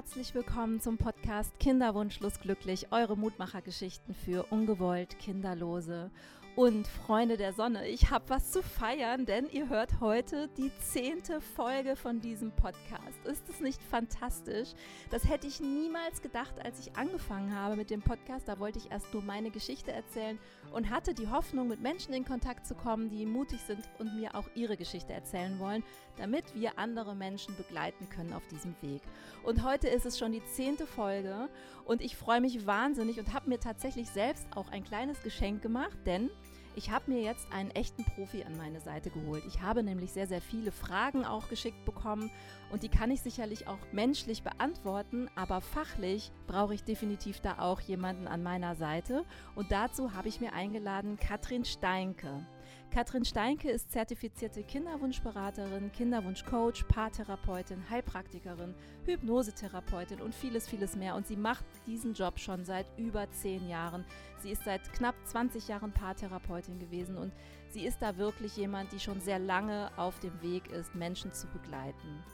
herzlich willkommen zum Podcast Kinderwunschlos glücklich, eure Mutmachergeschichten für ungewollt Kinderlose und Freunde der Sonne, ich habe was zu feiern, denn ihr hört heute die zehnte Folge von diesem Podcast. Ist es nicht fantastisch? Das hätte ich niemals gedacht, als ich angefangen habe mit dem Podcast. Da wollte ich erst nur meine Geschichte erzählen und hatte die Hoffnung, mit Menschen in Kontakt zu kommen, die mutig sind und mir auch ihre Geschichte erzählen wollen, damit wir andere Menschen begleiten können auf diesem Weg. Und heute ist es schon die zehnte Folge und ich freue mich wahnsinnig und habe mir tatsächlich selbst auch ein kleines Geschenk gemacht, denn ich habe mir jetzt einen echten Profi an meine Seite geholt. Ich habe nämlich sehr, sehr viele Fragen auch geschickt bekommen und die kann ich sicherlich auch menschlich beantworten, aber fachlich brauche ich definitiv da auch jemanden an meiner Seite. Und dazu habe ich mir eingeladen Katrin Steinke. Katrin Steinke ist zertifizierte Kinderwunschberaterin, Kinderwunschcoach, Paartherapeutin, Heilpraktikerin, Hypnosetherapeutin und vieles, vieles mehr. Und sie macht diesen Job schon seit über zehn Jahren. Sie ist seit knapp 20 Jahren Paartherapeutin gewesen und sie ist da wirklich jemand, die schon sehr lange auf dem Weg ist, Menschen zu begleiten.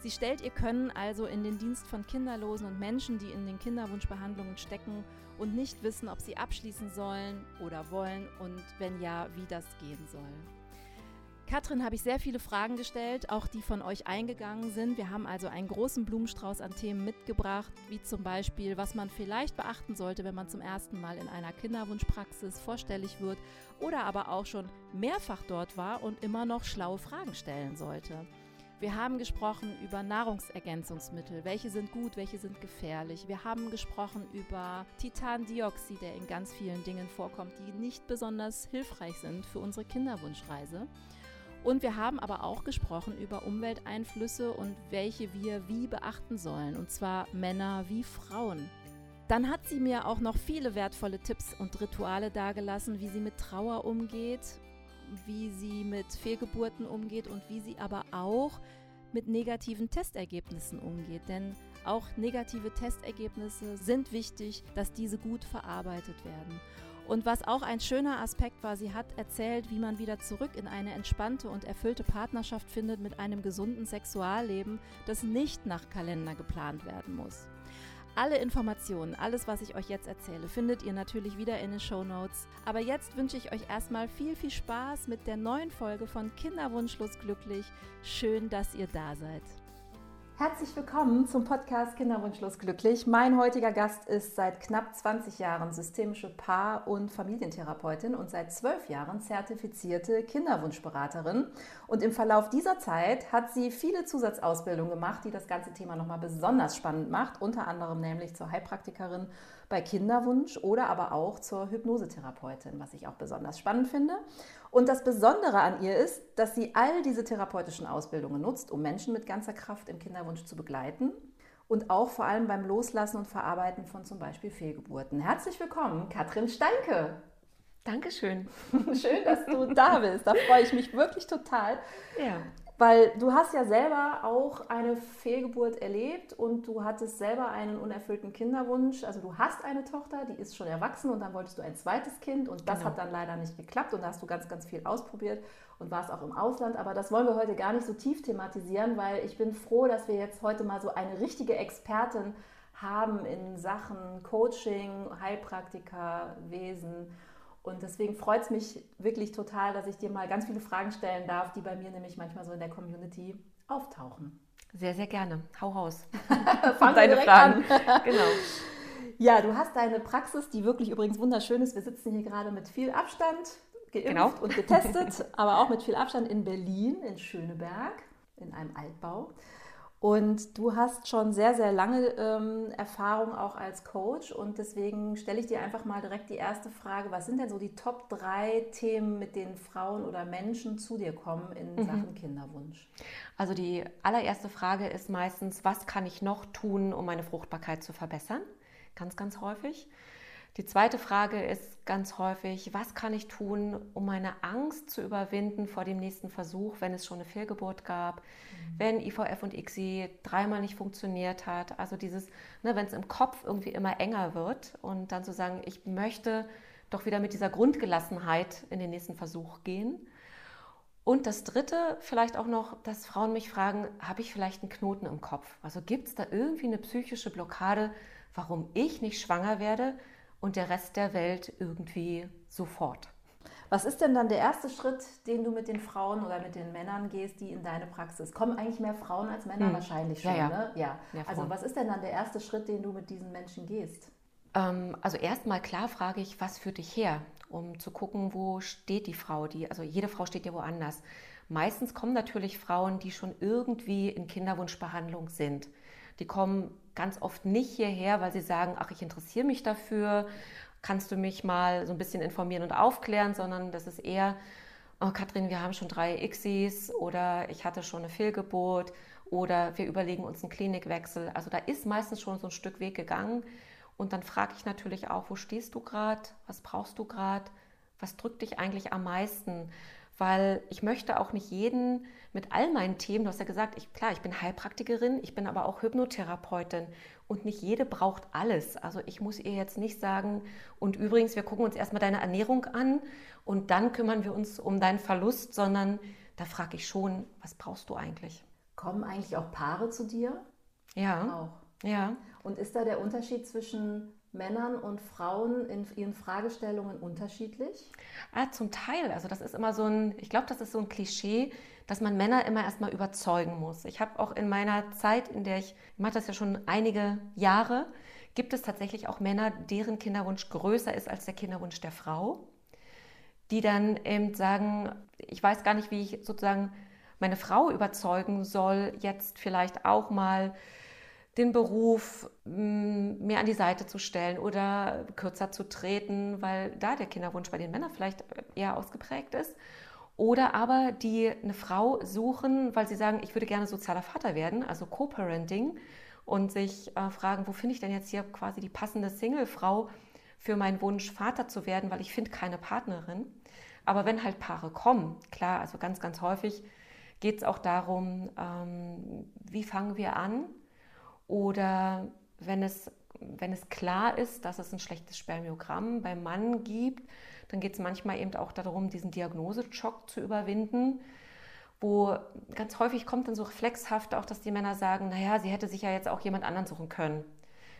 Sie stellt ihr Können also in den Dienst von Kinderlosen und Menschen, die in den Kinderwunschbehandlungen stecken und nicht wissen, ob sie abschließen sollen oder wollen und wenn ja, wie das gehen soll. Katrin habe ich sehr viele Fragen gestellt, auch die von euch eingegangen sind. Wir haben also einen großen Blumenstrauß an Themen mitgebracht, wie zum Beispiel, was man vielleicht beachten sollte, wenn man zum ersten Mal in einer Kinderwunschpraxis vorstellig wird oder aber auch schon mehrfach dort war und immer noch schlaue Fragen stellen sollte. Wir haben gesprochen über Nahrungsergänzungsmittel, welche sind gut, welche sind gefährlich. Wir haben gesprochen über Titandioxid, der in ganz vielen Dingen vorkommt, die nicht besonders hilfreich sind für unsere Kinderwunschreise. Und wir haben aber auch gesprochen über Umwelteinflüsse und welche wir wie beachten sollen, und zwar Männer wie Frauen. Dann hat sie mir auch noch viele wertvolle Tipps und Rituale dargelassen, wie sie mit Trauer umgeht, wie sie mit Fehlgeburten umgeht und wie sie aber auch mit negativen Testergebnissen umgeht. Denn auch negative Testergebnisse sind wichtig, dass diese gut verarbeitet werden. Und was auch ein schöner Aspekt war, sie hat erzählt, wie man wieder zurück in eine entspannte und erfüllte Partnerschaft findet mit einem gesunden Sexualleben, das nicht nach Kalender geplant werden muss. Alle Informationen, alles, was ich euch jetzt erzähle, findet ihr natürlich wieder in den Show Notes. Aber jetzt wünsche ich euch erstmal viel, viel Spaß mit der neuen Folge von Kinderwunschlos glücklich. Schön, dass ihr da seid. Herzlich willkommen zum Podcast Kinderwunschlos glücklich. Mein heutiger Gast ist seit knapp 20 Jahren systemische Paar- und Familientherapeutin und seit zwölf Jahren zertifizierte Kinderwunschberaterin. Und im Verlauf dieser Zeit hat sie viele Zusatzausbildungen gemacht, die das ganze Thema nochmal besonders spannend macht, unter anderem nämlich zur Heilpraktikerin bei Kinderwunsch oder aber auch zur Hypnosetherapeutin, was ich auch besonders spannend finde. Und das Besondere an ihr ist, dass sie all diese therapeutischen Ausbildungen nutzt, um Menschen mit ganzer Kraft im Kinderwunsch zu begleiten und auch vor allem beim Loslassen und Verarbeiten von zum Beispiel Fehlgeburten. Herzlich willkommen, Katrin Steinke. Dankeschön. Schön, dass du da bist. Da freue ich mich wirklich total. Ja. Weil du hast ja selber auch eine Fehlgeburt erlebt und du hattest selber einen unerfüllten Kinderwunsch. Also du hast eine Tochter, die ist schon erwachsen und dann wolltest du ein zweites Kind und das genau. hat dann leider nicht geklappt und da hast du ganz, ganz viel ausprobiert und warst auch im Ausland. Aber das wollen wir heute gar nicht so tief thematisieren, weil ich bin froh, dass wir jetzt heute mal so eine richtige Expertin haben in Sachen Coaching, Heilpraktiker, Wesen und deswegen freut es mich wirklich total, dass ich dir mal ganz viele Fragen stellen darf, die bei mir nämlich manchmal so in der Community auftauchen. Sehr, sehr gerne. Hau raus. Fang deine Fragen. genau. Ja, du hast deine Praxis, die wirklich übrigens wunderschön ist. Wir sitzen hier gerade mit viel Abstand, geimpft genau. und getestet, aber auch mit viel Abstand in Berlin, in Schöneberg, in einem Altbau. Und du hast schon sehr, sehr lange ähm, Erfahrung auch als Coach und deswegen stelle ich dir einfach mal direkt die erste Frage. Was sind denn so die Top drei Themen, mit denen Frauen oder Menschen zu dir kommen in mhm. Sachen Kinderwunsch? Also die allererste Frage ist meistens, was kann ich noch tun, um meine Fruchtbarkeit zu verbessern? Ganz, ganz häufig. Die zweite Frage ist ganz häufig, was kann ich tun, um meine Angst zu überwinden vor dem nächsten Versuch, wenn es schon eine Fehlgeburt gab, mhm. wenn IVF und ICSI dreimal nicht funktioniert hat. Also dieses, ne, wenn es im Kopf irgendwie immer enger wird und dann zu sagen, ich möchte doch wieder mit dieser Grundgelassenheit in den nächsten Versuch gehen. Und das Dritte vielleicht auch noch, dass Frauen mich fragen, habe ich vielleicht einen Knoten im Kopf? Also gibt es da irgendwie eine psychische Blockade, warum ich nicht schwanger werde und der Rest der Welt irgendwie sofort? Was ist denn dann der erste Schritt, den du mit den Frauen oder mit den Männern gehst, die in deine Praxis kommen? Eigentlich mehr Frauen als Männer hm. wahrscheinlich schon, ja, ja. ne? Ja. Also was ist denn dann der erste Schritt, den du mit diesen Menschen gehst? Ähm, also erstmal klar frage ich, was führt dich her? Um zu gucken, wo steht die Frau? Die, also jede Frau steht ja woanders. Meistens kommen natürlich Frauen, die schon irgendwie in Kinderwunschbehandlung sind. Die kommen ganz oft nicht hierher, weil sie sagen, ach, ich interessiere mich dafür kannst du mich mal so ein bisschen informieren und aufklären, sondern das ist eher, oh Katrin, wir haben schon drei Xis oder ich hatte schon eine Fehlgeburt oder wir überlegen uns einen Klinikwechsel. Also da ist meistens schon so ein Stück Weg gegangen. Und dann frage ich natürlich auch, wo stehst du gerade? Was brauchst du gerade? Was drückt dich eigentlich am meisten? Weil ich möchte auch nicht jeden mit all meinen Themen, du hast ja gesagt, ich, klar, ich bin Heilpraktikerin, ich bin aber auch Hypnotherapeutin und nicht jede braucht alles. Also ich muss ihr jetzt nicht sagen, und übrigens, wir gucken uns erstmal deine Ernährung an und dann kümmern wir uns um deinen Verlust, sondern da frage ich schon, was brauchst du eigentlich? Kommen eigentlich auch Paare zu dir? Ja. Auch. Ja. Und ist da der Unterschied zwischen Männern und Frauen in ihren Fragestellungen unterschiedlich? Ah, zum Teil. Also das ist immer so ein, ich glaube, das ist so ein Klischee, dass man Männer immer erstmal überzeugen muss. Ich habe auch in meiner Zeit, in der ich, ich mache das ja schon einige Jahre, gibt es tatsächlich auch Männer, deren Kinderwunsch größer ist als der Kinderwunsch der Frau, die dann eben sagen, ich weiß gar nicht, wie ich sozusagen meine Frau überzeugen soll, jetzt vielleicht auch mal den Beruf mm, mehr an die Seite zu stellen oder kürzer zu treten, weil da der Kinderwunsch bei den Männern vielleicht eher ausgeprägt ist. Oder aber die eine Frau suchen, weil sie sagen, ich würde gerne sozialer Vater werden, also Co-Parenting, und sich äh, fragen, wo finde ich denn jetzt hier quasi die passende Single-Frau für meinen Wunsch, Vater zu werden, weil ich finde keine Partnerin. Aber wenn halt Paare kommen, klar, also ganz, ganz häufig geht es auch darum, ähm, wie fangen wir an, oder wenn es, wenn es klar ist, dass es ein schlechtes Spermiogramm beim Mann gibt, dann geht es manchmal eben auch darum, diesen Diagnoseschock zu überwinden, wo ganz häufig kommt dann so reflexhaft auch, dass die Männer sagen, naja, sie hätte sich ja jetzt auch jemand anderen suchen können.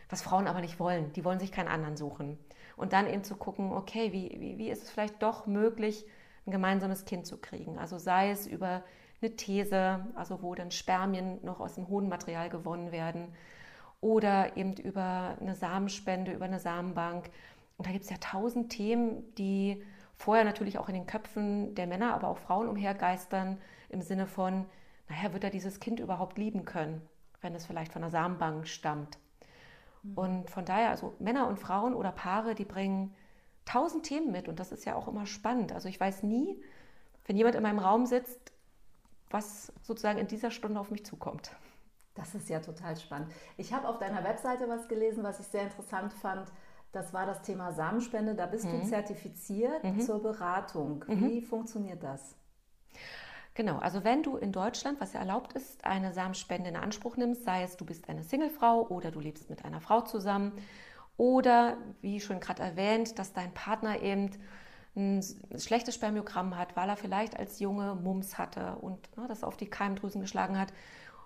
Was Frauen aber nicht wollen. Die wollen sich keinen anderen suchen. Und dann eben zu gucken, okay, wie, wie, wie ist es vielleicht doch möglich, ein gemeinsames Kind zu kriegen? Also sei es über eine These, also wo dann Spermien noch aus dem Hodenmaterial gewonnen werden oder eben über eine Samenspende, über eine Samenbank. Und da gibt es ja tausend Themen, die vorher natürlich auch in den Köpfen der Männer, aber auch Frauen umhergeistern, im Sinne von, naja, wird er dieses Kind überhaupt lieben können, wenn es vielleicht von der Samenbank stammt. Mhm. Und von daher, also Männer und Frauen oder Paare, die bringen tausend Themen mit und das ist ja auch immer spannend. Also ich weiß nie, wenn jemand in meinem Raum sitzt, was sozusagen in dieser Stunde auf mich zukommt. Das ist ja total spannend. Ich habe auf deiner Webseite was gelesen, was ich sehr interessant fand. Das war das Thema Samenspende. Da bist mhm. du zertifiziert mhm. zur Beratung. Mhm. Wie mhm. funktioniert das? Genau, also wenn du in Deutschland, was ja erlaubt ist, eine Samenspende in Anspruch nimmst, sei es du bist eine Singlefrau oder du lebst mit einer Frau zusammen oder wie schon gerade erwähnt, dass dein Partner eben ein schlechtes Spermiogramm hat, weil er vielleicht als Junge Mumps hatte und ne, das auf die Keimdrüsen geschlagen hat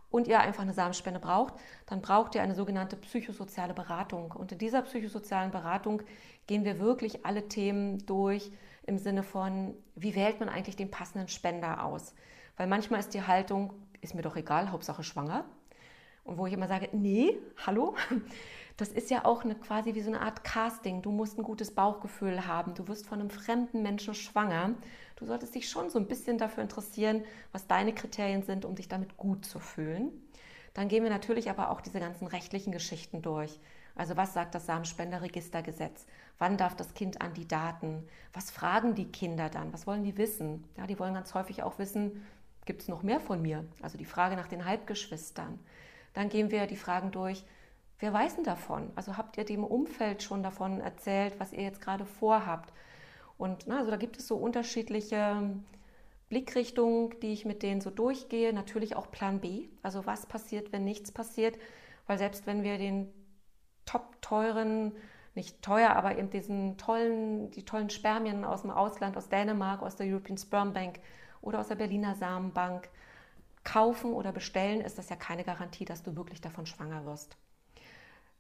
und ihr einfach eine Samenspende braucht, dann braucht ihr eine sogenannte psychosoziale Beratung. Und in dieser psychosozialen Beratung gehen wir wirklich alle Themen durch im Sinne von, wie wählt man eigentlich den passenden Spender aus? Weil manchmal ist die Haltung, ist mir doch egal, Hauptsache schwanger. Und wo ich immer sage, nee, hallo, das ist ja auch eine, quasi wie so eine Art Casting. Du musst ein gutes Bauchgefühl haben. Du wirst von einem fremden Menschen schwanger. Du solltest dich schon so ein bisschen dafür interessieren, was deine Kriterien sind, um dich damit gut zu fühlen. Dann gehen wir natürlich aber auch diese ganzen rechtlichen Geschichten durch. Also was sagt das Samenspenderregistergesetz? Wann darf das Kind an die Daten? Was fragen die Kinder dann? Was wollen die wissen? Ja, die wollen ganz häufig auch wissen, gibt es noch mehr von mir? Also die Frage nach den Halbgeschwistern. Dann gehen wir die Fragen durch, Wer weiß denn davon? Also habt ihr dem Umfeld schon davon erzählt, was ihr jetzt gerade vorhabt? Und na, also da gibt es so unterschiedliche Blickrichtungen, die ich mit denen so durchgehe. Natürlich auch Plan B. Also was passiert, wenn nichts passiert? Weil selbst wenn wir den top teuren, nicht teuer, aber eben diesen tollen, die tollen Spermien aus dem Ausland, aus Dänemark, aus der European Sperm Bank oder aus der Berliner Samenbank kaufen oder bestellen, ist das ja keine Garantie, dass du wirklich davon schwanger wirst.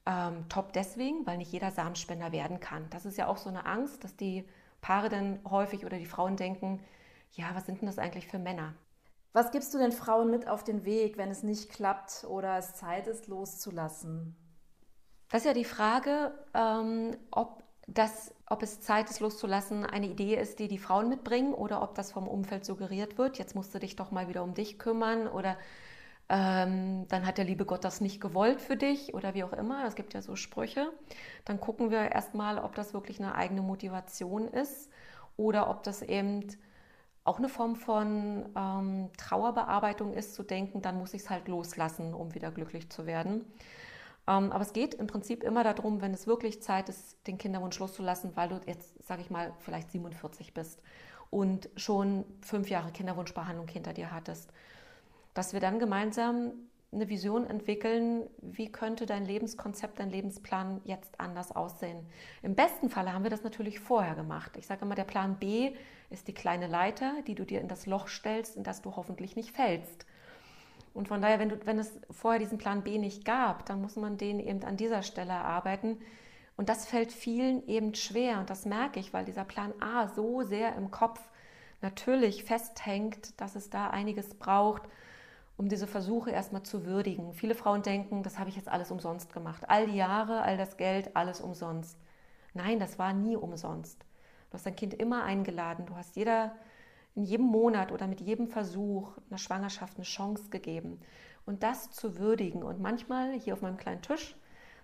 Ähm, top deswegen, weil nicht jeder Samenspender werden kann. Das ist ja auch so eine Angst, dass die Paare dann häufig oder die Frauen denken, ja, was sind denn das eigentlich für Männer? Was gibst du den Frauen mit auf den Weg, wenn es nicht klappt oder es Zeit ist, loszulassen? Das ist ja die Frage, ähm, ob, das, ob es Zeit ist, loszulassen, eine Idee ist, die die Frauen mitbringen oder ob das vom Umfeld suggeriert wird. Jetzt musst du dich doch mal wieder um dich kümmern oder ähm, dann hat der liebe Gott das nicht gewollt für dich oder wie auch immer. Es gibt ja so Sprüche. Dann gucken wir erstmal, ob das wirklich eine eigene Motivation ist oder ob das eben auch eine Form von ähm, Trauerbearbeitung ist, zu denken, dann muss ich es halt loslassen, um wieder glücklich zu werden. Ähm, aber es geht im Prinzip immer darum, wenn es wirklich Zeit ist, den Kinderwunsch loszulassen, weil du jetzt, sage ich mal, vielleicht 47 bist und schon fünf Jahre Kinderwunschbehandlung hinter dir hattest, dass wir dann gemeinsam eine Vision entwickeln, wie könnte dein Lebenskonzept, dein Lebensplan jetzt anders aussehen. Im besten Falle haben wir das natürlich vorher gemacht. Ich sage immer, der Plan B ist die kleine Leiter, die du dir in das Loch stellst, in das du hoffentlich nicht fällst. Und von daher, wenn, du, wenn es vorher diesen Plan B nicht gab, dann muss man den eben an dieser Stelle erarbeiten. Und das fällt vielen eben schwer. Und das merke ich, weil dieser Plan A so sehr im Kopf natürlich festhängt, dass es da einiges braucht, um diese Versuche erstmal zu würdigen. Viele Frauen denken, das habe ich jetzt alles umsonst gemacht. All die Jahre, all das Geld, alles umsonst. Nein, das war nie umsonst. Du hast dein Kind immer eingeladen. Du hast jeder, in jedem Monat oder mit jedem Versuch einer Schwangerschaft eine Chance gegeben. Und das zu würdigen. Und manchmal hier auf meinem kleinen Tisch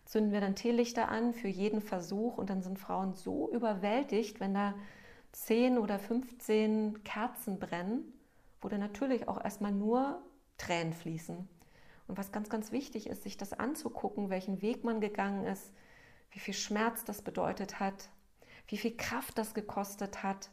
zünden wir dann Teelichter an für jeden Versuch. Und dann sind Frauen so überwältigt, wenn da 10 oder 15 Kerzen brennen, wo dann natürlich auch erstmal nur Tränen fließen. Und was ganz, ganz wichtig ist, sich das anzugucken, welchen Weg man gegangen ist, wie viel Schmerz das bedeutet hat, wie viel Kraft das gekostet hat.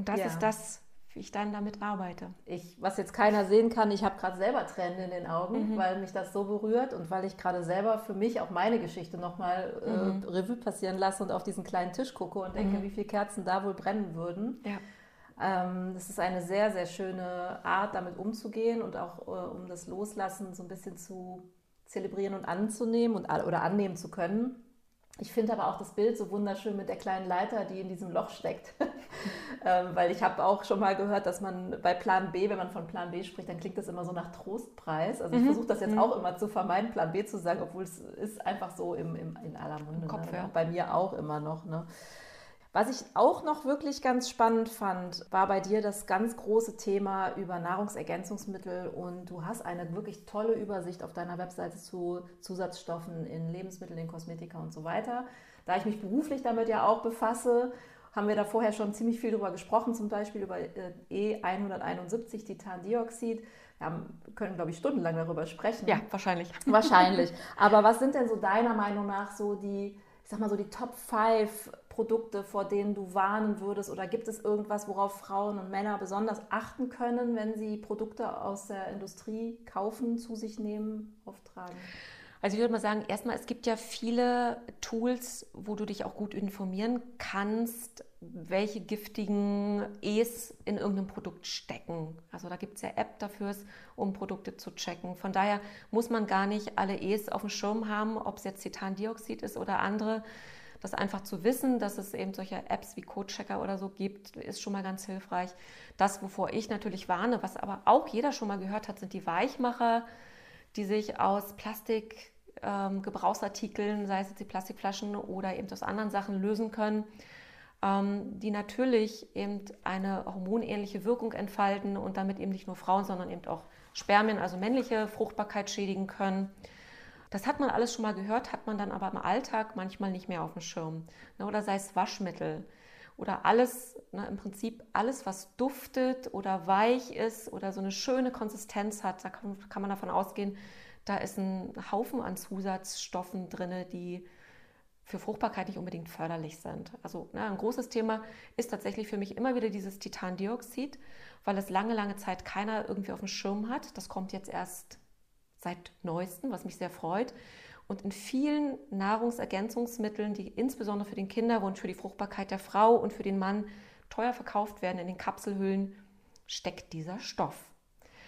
Und das ja. ist das, wie ich dann damit arbeite. Ich, was jetzt keiner sehen kann, ich habe gerade selber Tränen in den Augen, mhm. weil mich das so berührt und weil ich gerade selber für mich auch meine Geschichte nochmal äh, mhm. Revue passieren lasse und auf diesen kleinen Tisch gucke und denke, mhm. wie viele Kerzen da wohl brennen würden. Ja. Ähm, das ist eine sehr, sehr schöne Art, damit umzugehen und auch äh, um das Loslassen so ein bisschen zu zelebrieren und anzunehmen und, oder annehmen zu können. Ich finde aber auch das Bild so wunderschön mit der kleinen Leiter, die in diesem Loch steckt. ähm, weil ich habe auch schon mal gehört, dass man bei Plan B, wenn man von Plan B spricht, dann klingt das immer so nach Trostpreis. Also ich mhm. versuche das jetzt mhm. auch immer zu vermeiden, Plan B zu sagen, obwohl es ist einfach so im, im in aller Munde. Im Kopf, ne? ja. Bei mir auch immer noch. Ne? Was ich auch noch wirklich ganz spannend fand, war bei dir das ganz große Thema über Nahrungsergänzungsmittel und du hast eine wirklich tolle Übersicht auf deiner Webseite zu Zusatzstoffen in Lebensmitteln, in Kosmetika und so weiter. Da ich mich beruflich damit ja auch befasse, haben wir da vorher schon ziemlich viel drüber gesprochen, zum Beispiel über äh, E171, Titandioxid. Wir können, glaube ich, stundenlang darüber sprechen. Ja, wahrscheinlich. Wahrscheinlich. Aber was sind denn so deiner Meinung nach so die, ich sag mal so die Top 5 Produkte, vor denen du warnen würdest? Oder gibt es irgendwas, worauf Frauen und Männer besonders achten können, wenn sie Produkte aus der Industrie kaufen, zu sich nehmen, auftragen? Also ich würde mal sagen, erstmal, es gibt ja viele Tools, wo du dich auch gut informieren kannst, welche giftigen E's in irgendeinem Produkt stecken. Also da gibt es ja App dafür, um Produkte zu checken. Von daher muss man gar nicht alle E's auf dem Schirm haben, ob es jetzt Titandioxid ist oder andere. Das einfach zu wissen, dass es eben solche Apps wie Codechecker oder so gibt, ist schon mal ganz hilfreich. Das, wovor ich natürlich warne, was aber auch jeder schon mal gehört hat, sind die Weichmacher, die sich aus Plastik, ähm, Gebrauchsartikeln, sei es jetzt die Plastikflaschen oder eben aus anderen Sachen lösen können, ähm, die natürlich eben eine hormonähnliche Wirkung entfalten und damit eben nicht nur Frauen, sondern eben auch Spermien, also männliche Fruchtbarkeit schädigen können. Das hat man alles schon mal gehört, hat man dann aber im Alltag manchmal nicht mehr auf dem Schirm. Ne, oder sei es Waschmittel oder alles, ne, im Prinzip alles, was duftet oder weich ist oder so eine schöne Konsistenz hat, da kann, kann man davon ausgehen, da ist ein Haufen an Zusatzstoffen drin, die für Fruchtbarkeit nicht unbedingt förderlich sind. Also ne, ein großes Thema ist tatsächlich für mich immer wieder dieses Titandioxid, weil es lange, lange Zeit keiner irgendwie auf dem Schirm hat. Das kommt jetzt erst seit neuestem, was mich sehr freut. Und in vielen Nahrungsergänzungsmitteln, die insbesondere für den Kinderwunsch, für die Fruchtbarkeit der Frau und für den Mann teuer verkauft werden, in den Kapselhüllen, steckt dieser Stoff.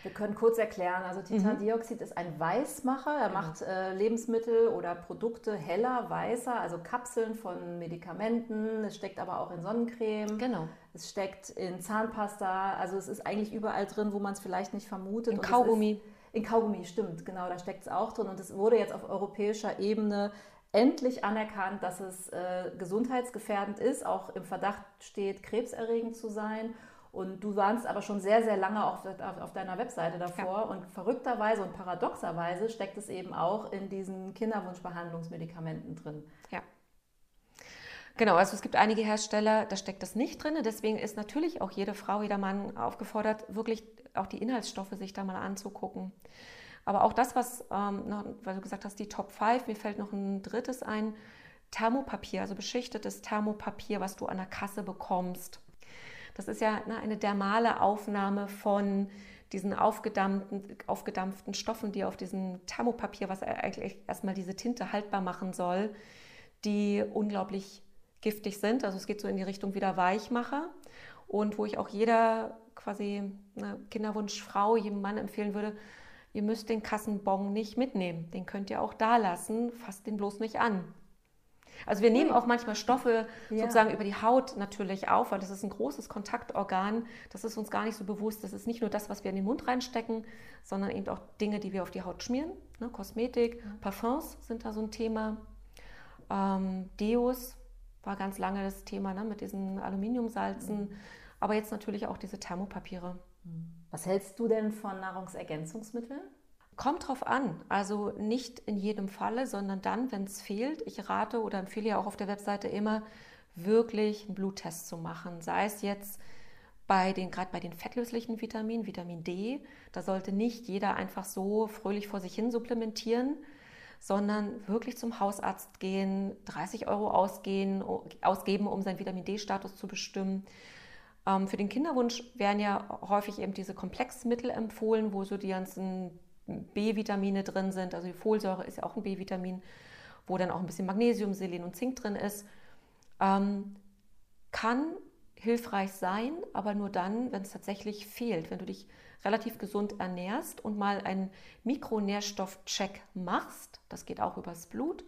Wir können kurz erklären, also Titandioxid mhm. ist ein Weißmacher. Er genau. macht äh, Lebensmittel oder Produkte heller, weißer, also Kapseln von Medikamenten. Es steckt aber auch in Sonnencreme. Genau. Es steckt in Zahnpasta. Also es ist eigentlich überall drin, wo man es vielleicht nicht vermutet. In Kaugummi. In Kaugummi, stimmt, genau, da steckt es auch drin. Und es wurde jetzt auf europäischer Ebene endlich anerkannt, dass es äh, gesundheitsgefährdend ist, auch im Verdacht steht, krebserregend zu sein. Und du warst aber schon sehr, sehr lange auf, auf deiner Webseite davor. Ja. Und verrückterweise und paradoxerweise steckt es eben auch in diesen Kinderwunschbehandlungsmedikamenten drin. Ja. Genau, also es gibt einige Hersteller, da steckt das nicht drin. Deswegen ist natürlich auch jede Frau, jeder Mann aufgefordert, wirklich auch die Inhaltsstoffe sich da mal anzugucken. Aber auch das, was, ähm, noch, weil du gesagt hast, die Top 5, mir fällt noch ein drittes ein, Thermopapier, also beschichtetes Thermopapier, was du an der Kasse bekommst. Das ist ja ne, eine dermale Aufnahme von diesen aufgedampften, aufgedampften Stoffen, die auf diesem Thermopapier, was eigentlich erstmal diese Tinte haltbar machen soll, die unglaublich giftig sind. Also es geht so in die Richtung wieder Weichmacher und wo ich auch jeder quasi eine Kinderwunschfrau, jedem Mann empfehlen würde, ihr müsst den Kassenbon nicht mitnehmen. Den könnt ihr auch da lassen, fasst den bloß nicht an. Also wir nehmen auch manchmal Stoffe ja. sozusagen über die Haut natürlich auf, weil das ist ein großes Kontaktorgan. Das ist uns gar nicht so bewusst. Das ist nicht nur das, was wir in den Mund reinstecken, sondern eben auch Dinge, die wir auf die Haut schmieren. Ne? Kosmetik. Parfums sind da so ein Thema. Ähm, Deos war ganz lange das Thema ne? mit diesen Aluminiumsalzen. Mhm. Aber jetzt natürlich auch diese Thermopapiere. Was hältst du denn von Nahrungsergänzungsmitteln? Kommt drauf an. Also nicht in jedem Falle, sondern dann, wenn es fehlt. Ich rate oder empfehle ja auch auf der Webseite immer, wirklich einen Bluttest zu machen. Sei es jetzt bei den, gerade bei den fettlöslichen Vitaminen, Vitamin D, da sollte nicht jeder einfach so fröhlich vor sich hin supplementieren, sondern wirklich zum Hausarzt gehen, 30 Euro ausgehen, ausgeben, um seinen Vitamin D-Status zu bestimmen. Ähm, für den Kinderwunsch werden ja häufig eben diese Komplexmittel empfohlen, wo so die ganzen B-Vitamine drin sind. Also die Folsäure ist ja auch ein B-Vitamin, wo dann auch ein bisschen Magnesium, Selen und Zink drin ist. Ähm, kann hilfreich sein, aber nur dann, wenn es tatsächlich fehlt. Wenn du dich relativ gesund ernährst und mal einen Mikronährstoffcheck machst, das geht auch übers Blut,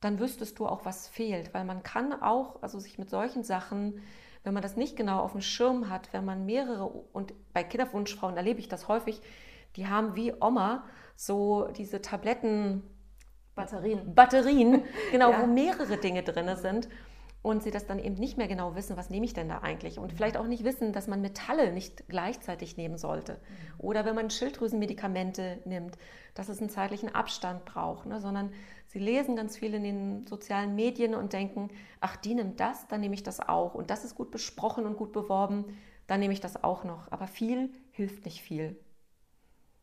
dann wüsstest du auch, was fehlt. Weil man kann auch, also sich mit solchen Sachen, wenn man das nicht genau auf dem Schirm hat, wenn man mehrere, und bei Kinderwunschfrauen erlebe ich das häufig, die haben wie Oma so diese Tabletten. Batterien. Batterien, genau, ja. wo mehrere Dinge drin sind und sie das dann eben nicht mehr genau wissen, was nehme ich denn da eigentlich? Und vielleicht auch nicht wissen, dass man Metalle nicht gleichzeitig nehmen sollte. Mhm. Oder wenn man Schilddrüsenmedikamente nimmt, dass es einen zeitlichen Abstand braucht, ne? sondern sie lesen ganz viel in den sozialen Medien und denken, ach, die nimmt das, dann nehme ich das auch. Und das ist gut besprochen und gut beworben, dann nehme ich das auch noch. Aber viel hilft nicht viel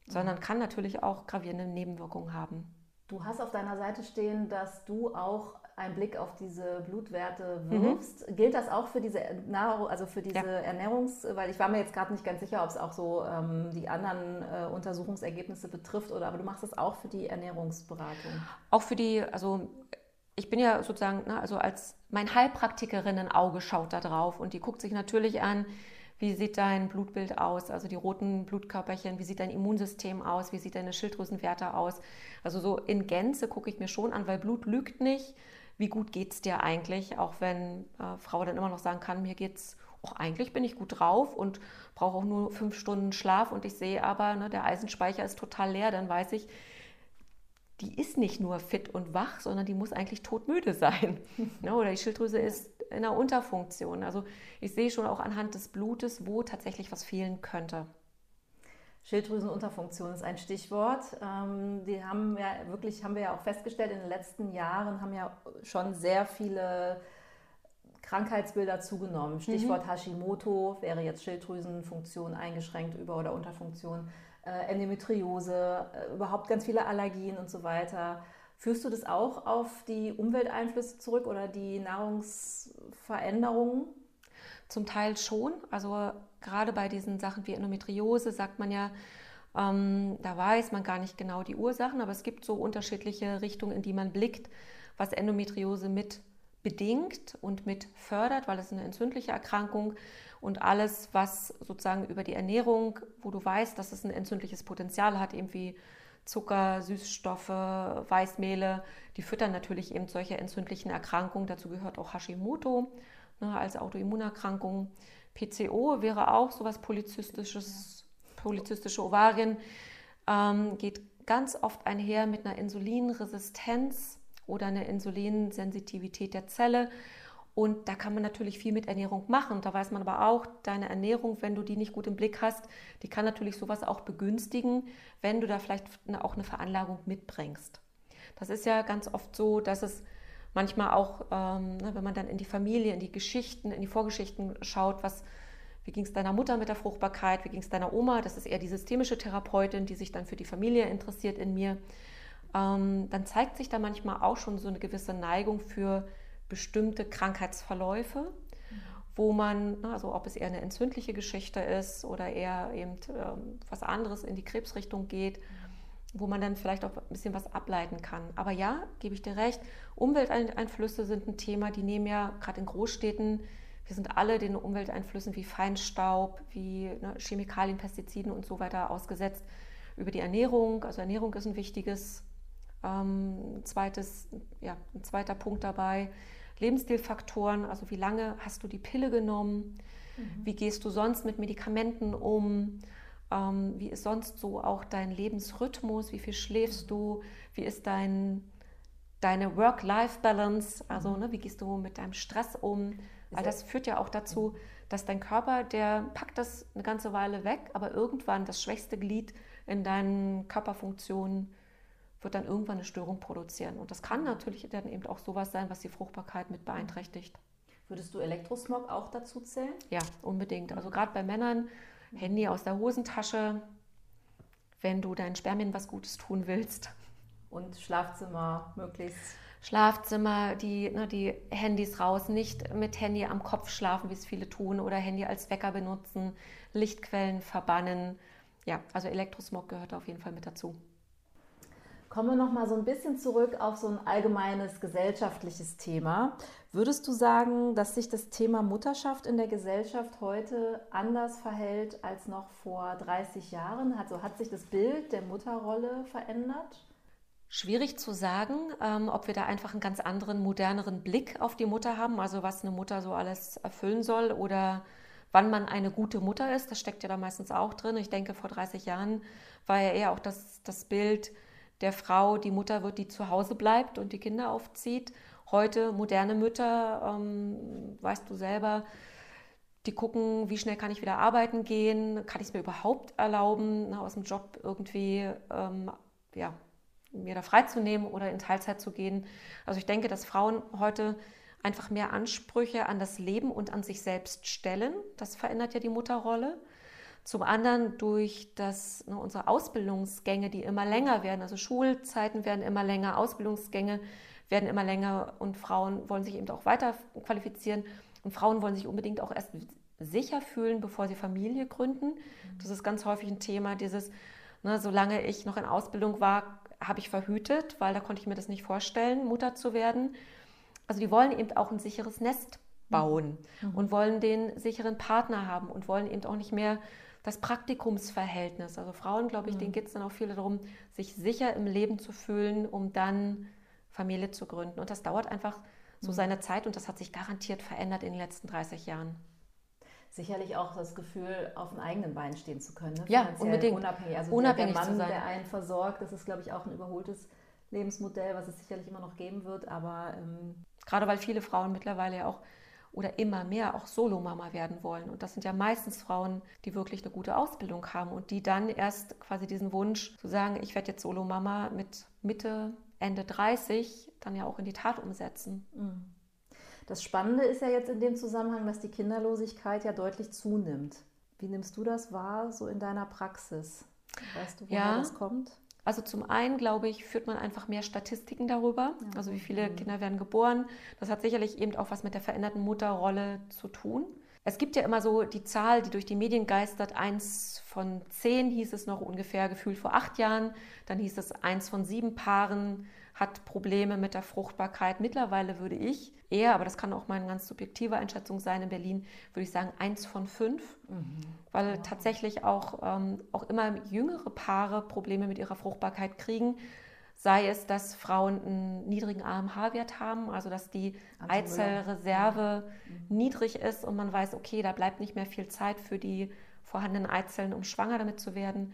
sondern kann natürlich auch gravierende Nebenwirkungen haben. Du hast auf deiner Seite stehen, dass du auch einen Blick auf diese Blutwerte mhm. wirfst. Mhm. Gilt das auch für diese Nahrung, also für diese ja. Ernährungs-, weil ich war mir jetzt gerade nicht ganz sicher, ob es auch so ähm, die anderen äh, Untersuchungsergebnisse betrifft oder aber du machst das auch für die Ernährungsberatung. Auch für die, also ich bin ja sozusagen, ne, also als mein Heilpraktikerinnen-Auge schaut da drauf und die guckt sich natürlich an, wie sieht dein Blutbild aus, also die roten Blutkörperchen, wie sieht dein Immunsystem aus, wie sieht deine Schilddrüsenwerte aus. Also so in Gänze gucke ich mir schon an, weil Blut lügt nicht. Wie gut geht es dir eigentlich, auch wenn äh, Frau dann immer noch sagen kann, mir geht's auch eigentlich bin ich gut drauf und brauche auch nur fünf Stunden Schlaf und ich sehe aber, ne, der Eisenspeicher ist total leer, dann weiß ich, die ist nicht nur fit und wach, sondern die muss eigentlich todmüde sein. Ne, oder die Schilddrüse ist in der Unterfunktion. Also ich sehe schon auch anhand des Blutes, wo tatsächlich was fehlen könnte. Schilddrüsenunterfunktion ist ein Stichwort. Ähm, die haben ja wirklich, haben wir ja auch festgestellt, in den letzten Jahren haben ja schon sehr viele Krankheitsbilder zugenommen. Mhm. Stichwort mhm. Hashimoto wäre jetzt Schilddrüsenfunktion eingeschränkt über- oder Unterfunktion, äh, Endometriose, äh, überhaupt ganz viele Allergien und so weiter. Führst du das auch auf die Umwelteinflüsse zurück oder die Nahrungsveränderungen? Zum Teil schon. Also gerade bei diesen Sachen wie Endometriose sagt man ja, ähm, da weiß man gar nicht genau die Ursachen, aber es gibt so unterschiedliche Richtungen, in die man blickt, was Endometriose mit bedingt und mit fördert, weil es eine entzündliche Erkrankung und alles, was sozusagen über die Ernährung, wo du weißt, dass es ein entzündliches Potenzial hat, eben wie Zucker, Süßstoffe, Weißmehle, die füttern natürlich eben solche entzündlichen Erkrankungen. Dazu gehört auch Hashimoto ne, als Autoimmunerkrankung. PCO wäre auch sowas polyzystisches, polyzystische Ovarien, ähm, geht ganz oft einher mit einer Insulinresistenz oder einer Insulinsensitivität der Zelle. Und da kann man natürlich viel mit Ernährung machen. Da weiß man aber auch, deine Ernährung, wenn du die nicht gut im Blick hast, die kann natürlich sowas auch begünstigen, wenn du da vielleicht auch eine Veranlagung mitbringst. Das ist ja ganz oft so, dass es manchmal auch, ähm, ne, wenn man dann in die Familie, in die Geschichten, in die Vorgeschichten schaut, was, wie ging es deiner Mutter mit der Fruchtbarkeit, wie ging es deiner Oma, das ist eher die systemische Therapeutin, die sich dann für die Familie interessiert in mir, ähm, dann zeigt sich da manchmal auch schon so eine gewisse Neigung für bestimmte Krankheitsverläufe, wo man, ne, also ob es eher eine entzündliche Geschichte ist oder eher eben ähm, was anderes in die Krebsrichtung geht, wo man dann vielleicht auch ein bisschen was ableiten kann. Aber ja, gebe ich dir recht, Umwelteinflüsse sind ein Thema, die nehmen ja gerade in Großstädten, wir sind alle den Umwelteinflüssen wie Feinstaub, wie ne, Chemikalien, Pestiziden und so weiter ausgesetzt. Über die Ernährung, also Ernährung ist ein wichtiges ähm, zweites, ja, ein zweiter Punkt dabei. Lebensstilfaktoren, also wie lange hast du die Pille genommen, mhm. wie gehst du sonst mit Medikamenten um, ähm, wie ist sonst so auch dein Lebensrhythmus, wie viel schläfst du, wie ist dein, deine Work-Life-Balance, also mhm. ne, wie gehst du mit deinem Stress um, weil das führt ja auch dazu, dass dein Körper, der packt das eine ganze Weile weg, aber irgendwann das schwächste Glied in deinen Körperfunktionen wird dann irgendwann eine Störung produzieren. Und das kann natürlich dann eben auch sowas sein, was die Fruchtbarkeit mit beeinträchtigt. Würdest du Elektrosmog auch dazu zählen? Ja, unbedingt. Also gerade bei Männern, Handy aus der Hosentasche, wenn du deinen Spermien was Gutes tun willst. Und Schlafzimmer möglichst. Schlafzimmer, die, ne, die Handys raus, nicht mit Handy am Kopf schlafen, wie es viele tun, oder Handy als Wecker benutzen, Lichtquellen verbannen. Ja, also Elektrosmog gehört auf jeden Fall mit dazu. Kommen wir noch mal so ein bisschen zurück auf so ein allgemeines gesellschaftliches Thema. Würdest du sagen, dass sich das Thema Mutterschaft in der Gesellschaft heute anders verhält als noch vor 30 Jahren? Also hat sich das Bild der Mutterrolle verändert? Schwierig zu sagen, ähm, ob wir da einfach einen ganz anderen, moderneren Blick auf die Mutter haben, also was eine Mutter so alles erfüllen soll oder wann man eine gute Mutter ist. Das steckt ja da meistens auch drin. Ich denke, vor 30 Jahren war ja eher auch das, das Bild, der Frau die Mutter wird, die zu Hause bleibt und die Kinder aufzieht. Heute moderne Mütter, ähm, weißt du selber, die gucken, wie schnell kann ich wieder arbeiten gehen, kann ich es mir überhaupt erlauben, aus dem Job irgendwie ähm, ja, mir da freizunehmen oder in Teilzeit zu gehen. Also ich denke, dass Frauen heute einfach mehr Ansprüche an das Leben und an sich selbst stellen. Das verändert ja die Mutterrolle. Zum anderen durch das, ne, unsere Ausbildungsgänge, die immer länger werden. Also Schulzeiten werden immer länger, Ausbildungsgänge werden immer länger und Frauen wollen sich eben auch weiter qualifizieren. Und Frauen wollen sich unbedingt auch erst sicher fühlen, bevor sie Familie gründen. Das ist ganz häufig ein Thema, dieses, ne, solange ich noch in Ausbildung war, habe ich verhütet, weil da konnte ich mir das nicht vorstellen, Mutter zu werden. Also die wollen eben auch ein sicheres Nest bauen mhm. und wollen den sicheren Partner haben und wollen eben auch nicht mehr das Praktikumsverhältnis. Also Frauen, glaube ich, mhm. denen geht es dann auch viel darum, sich sicher im Leben zu fühlen, um dann Familie zu gründen. Und das dauert einfach so mhm. seine Zeit und das hat sich garantiert verändert in den letzten 30 Jahren. Sicherlich auch das Gefühl, auf den eigenen Beinen stehen zu können. Ne? Ja, unbedingt. Unabhängig. Also unabhängig der, Mann, der einen versorgt, das ist, glaube ich, auch ein überholtes Lebensmodell, was es sicherlich immer noch geben wird. Aber ähm gerade weil viele Frauen mittlerweile ja auch oder immer mehr auch Solomama werden wollen. Und das sind ja meistens Frauen, die wirklich eine gute Ausbildung haben und die dann erst quasi diesen Wunsch zu sagen, ich werde jetzt Solomama mit Mitte, Ende 30 dann ja auch in die Tat umsetzen. Mhm. Das Spannende ist ja jetzt in dem Zusammenhang, dass die Kinderlosigkeit ja deutlich zunimmt. Wie nimmst du das wahr, so in deiner Praxis? Weißt du, woher ja, das kommt? Also zum einen, glaube ich, führt man einfach mehr Statistiken darüber. Ja. Also wie viele mhm. Kinder werden geboren. Das hat sicherlich eben auch was mit der veränderten Mutterrolle zu tun. es gibt ja immer so die Zahl, die durch die Medien geistert, eins von zehn hieß es noch ungefähr gefühlt vor acht Jahren, dann hieß es eins von sieben Paaren hat Probleme mit der Fruchtbarkeit. Mittlerweile würde ich eher, aber das kann auch meine ganz subjektive Einschätzung sein in Berlin, würde ich sagen eins von fünf, mhm. weil wow. tatsächlich auch, ähm, auch immer jüngere Paare Probleme mit ihrer Fruchtbarkeit kriegen. Sei es, dass Frauen einen niedrigen AMH-Wert haben, also dass die Eizellreserve mhm. niedrig ist und man weiß, okay, da bleibt nicht mehr viel Zeit für die vorhandenen Eizellen, um schwanger damit zu werden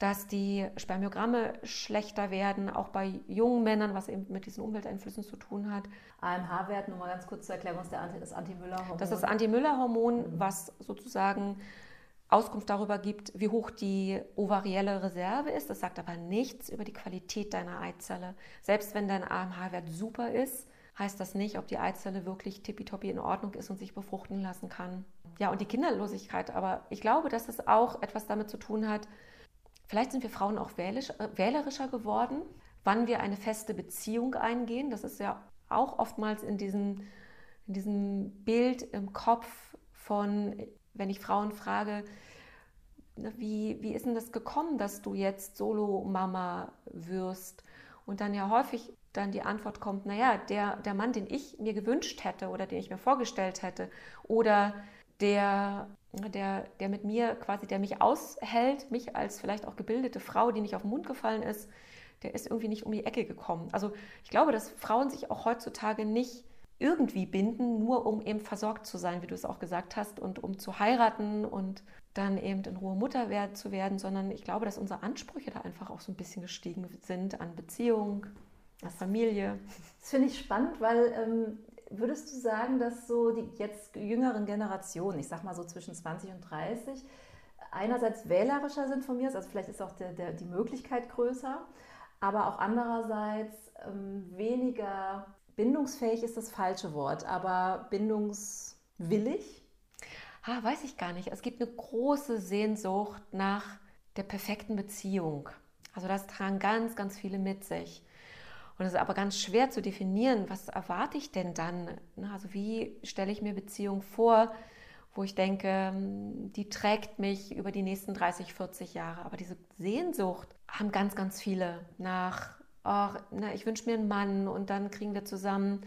dass die Spermiogramme schlechter werden, auch bei jungen Männern, was eben mit diesen Umwelteinflüssen zu tun hat. AMH-Wert, nur mal ganz kurz zur Erklärung, ist das Anti-Müller-Hormon. Das ist das Anti-Müller-Hormon, mhm. was sozusagen Auskunft darüber gibt, wie hoch die ovarielle Reserve ist. Das sagt aber nichts über die Qualität deiner Eizelle. Selbst wenn dein AMH-Wert super ist, heißt das nicht, ob die Eizelle wirklich tippitoppi in Ordnung ist und sich befruchten lassen kann. Ja, und die Kinderlosigkeit. Aber ich glaube, dass es auch etwas damit zu tun hat, Vielleicht sind wir Frauen auch wählisch, äh, wählerischer geworden, wann wir eine feste Beziehung eingehen. Das ist ja auch oftmals in diesem, in diesem Bild im Kopf von, wenn ich Frauen frage, wie, wie ist denn das gekommen, dass du jetzt Solo-Mama wirst? Und dann ja häufig dann die Antwort kommt, naja, der, der Mann, den ich mir gewünscht hätte oder den ich mir vorgestellt hätte oder der der, der mit mir quasi, der mich aushält, mich als vielleicht auch gebildete Frau, die nicht auf den Mund gefallen ist, der ist irgendwie nicht um die Ecke gekommen. Also ich glaube, dass Frauen sich auch heutzutage nicht irgendwie binden, nur um eben versorgt zu sein, wie du es auch gesagt hast, und um zu heiraten und dann eben in Ruhe Mutter zu werden, sondern ich glaube, dass unsere Ansprüche da einfach auch so ein bisschen gestiegen sind an Beziehung, an Familie. Das finde ich spannend, weil ähm, Würdest du sagen, dass so die jetzt jüngeren Generationen, ich sag mal so zwischen 20 und 30, einerseits wählerischer sind von mir, also vielleicht ist auch der, der, die Möglichkeit größer, aber auch andererseits ähm, weniger bindungsfähig ist das falsche Wort, aber bindungswillig? Ah, weiß ich gar nicht. Es gibt eine große Sehnsucht nach der perfekten Beziehung. Also das tragen ganz, ganz viele mit sich. Und es ist aber ganz schwer zu definieren, was erwarte ich denn dann? Also wie stelle ich mir Beziehung vor, wo ich denke, hm, die trägt mich über die nächsten 30, 40 Jahre. Aber diese Sehnsucht haben ganz, ganz viele nach, ach, na, ich wünsche mir einen Mann und dann kriegen wir zusammen,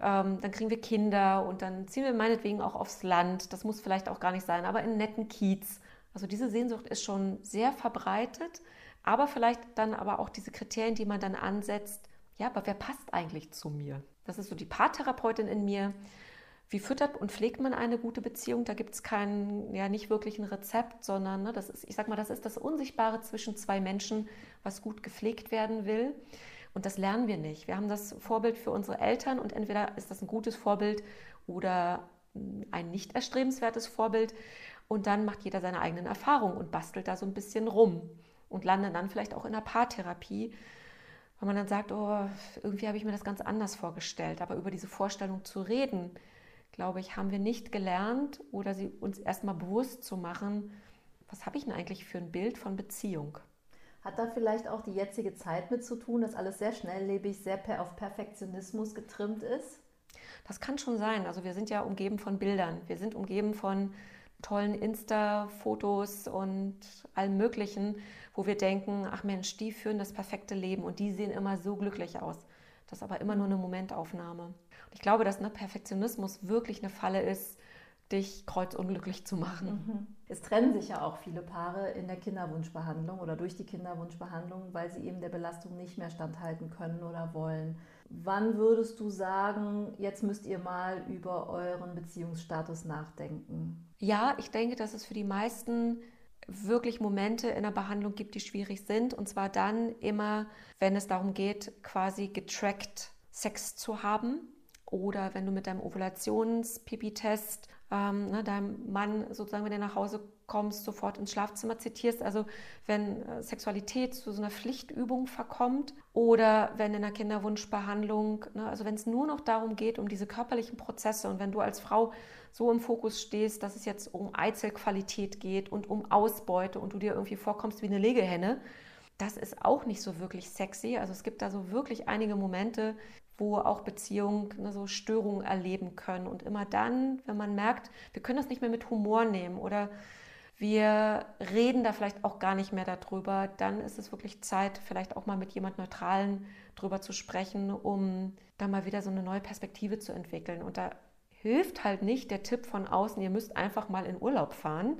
ähm, dann kriegen wir Kinder und dann ziehen wir meinetwegen auch aufs Land. Das muss vielleicht auch gar nicht sein, aber in netten Kiez. Also diese Sehnsucht ist schon sehr verbreitet, aber vielleicht dann aber auch diese Kriterien, die man dann ansetzt, ja, aber wer passt eigentlich zu mir? Das ist so die Paartherapeutin in mir. Wie füttert und pflegt man eine gute Beziehung? Da gibt es kein, ja, nicht wirklich ein Rezept, sondern ne, das ist, ich sag mal, das ist das Unsichtbare zwischen zwei Menschen, was gut gepflegt werden will. Und das lernen wir nicht. Wir haben das Vorbild für unsere Eltern und entweder ist das ein gutes Vorbild oder ein nicht erstrebenswertes Vorbild. Und dann macht jeder seine eigenen Erfahrungen und bastelt da so ein bisschen rum und landet dann vielleicht auch in der Paartherapie weil man dann sagt, oh, irgendwie habe ich mir das ganz anders vorgestellt. Aber über diese Vorstellung zu reden, glaube ich, haben wir nicht gelernt oder sie uns erstmal bewusst zu machen, was habe ich denn eigentlich für ein Bild von Beziehung? Hat da vielleicht auch die jetzige Zeit mit zu tun, dass alles sehr schnelllebig, sehr per auf Perfektionismus getrimmt ist? Das kann schon sein. Also wir sind ja umgeben von Bildern. Wir sind umgeben von tollen Insta-Fotos und allem Möglichen wo wir denken, ach Mensch, die führen das perfekte Leben und die sehen immer so glücklich aus. Das ist aber immer nur eine Momentaufnahme. Und ich glaube, dass ne, Perfektionismus wirklich eine Falle ist, dich kreuzunglücklich zu machen. Mhm. Es trennen sich ja auch viele Paare in der Kinderwunschbehandlung oder durch die Kinderwunschbehandlung, weil sie eben der Belastung nicht mehr standhalten können oder wollen. Wann würdest du sagen, jetzt müsst ihr mal über euren Beziehungsstatus nachdenken? Ja, ich denke, dass es für die meisten wirklich Momente in der Behandlung gibt, die schwierig sind. Und zwar dann immer, wenn es darum geht, quasi getrackt Sex zu haben. Oder wenn du mit deinem Ovulations-Pipi-Test ähm, ne, deinem Mann sozusagen, wenn er nach Hause kommst, sofort ins Schlafzimmer zitierst. Also wenn äh, Sexualität zu so einer Pflichtübung verkommt oder wenn in der Kinderwunschbehandlung, ne, also wenn es nur noch darum geht, um diese körperlichen Prozesse und wenn du als Frau so im Fokus stehst, dass es jetzt um Eizellqualität geht und um Ausbeute und du dir irgendwie vorkommst wie eine Legehenne, das ist auch nicht so wirklich sexy. Also es gibt da so wirklich einige Momente, wo auch Beziehungen ne, so Störungen erleben können. Und immer dann, wenn man merkt, wir können das nicht mehr mit Humor nehmen oder wir reden da vielleicht auch gar nicht mehr darüber, dann ist es wirklich Zeit, vielleicht auch mal mit jemand Neutralen drüber zu sprechen, um da mal wieder so eine neue Perspektive zu entwickeln. Und da hilft halt nicht der Tipp von außen, ihr müsst einfach mal in Urlaub fahren.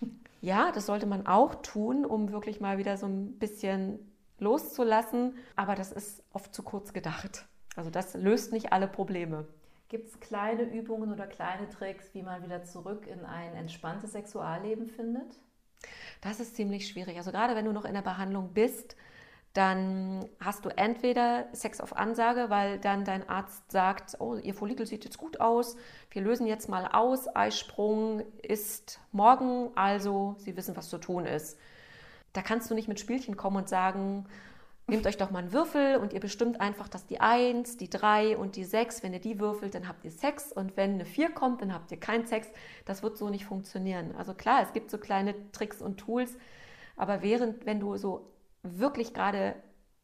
Ja, das sollte man auch tun, um wirklich mal wieder so ein bisschen loszulassen. Aber das ist oft zu kurz gedacht. Also das löst nicht alle Probleme. Gibt es kleine Übungen oder kleine Tricks, wie man wieder zurück in ein entspanntes Sexualleben findet? Das ist ziemlich schwierig. Also gerade wenn du noch in der Behandlung bist, dann hast du entweder Sex auf Ansage, weil dann dein Arzt sagt, oh, ihr Follikel sieht jetzt gut aus, wir lösen jetzt mal aus, Eisprung ist morgen, also sie wissen, was zu tun ist. Da kannst du nicht mit Spielchen kommen und sagen, nehmt euch doch mal einen Würfel und ihr bestimmt einfach, dass die 1, die 3 und die 6, wenn ihr die würfelt, dann habt ihr Sex und wenn eine 4 kommt, dann habt ihr keinen Sex. Das wird so nicht funktionieren. Also klar, es gibt so kleine Tricks und Tools, aber während, wenn du so wirklich gerade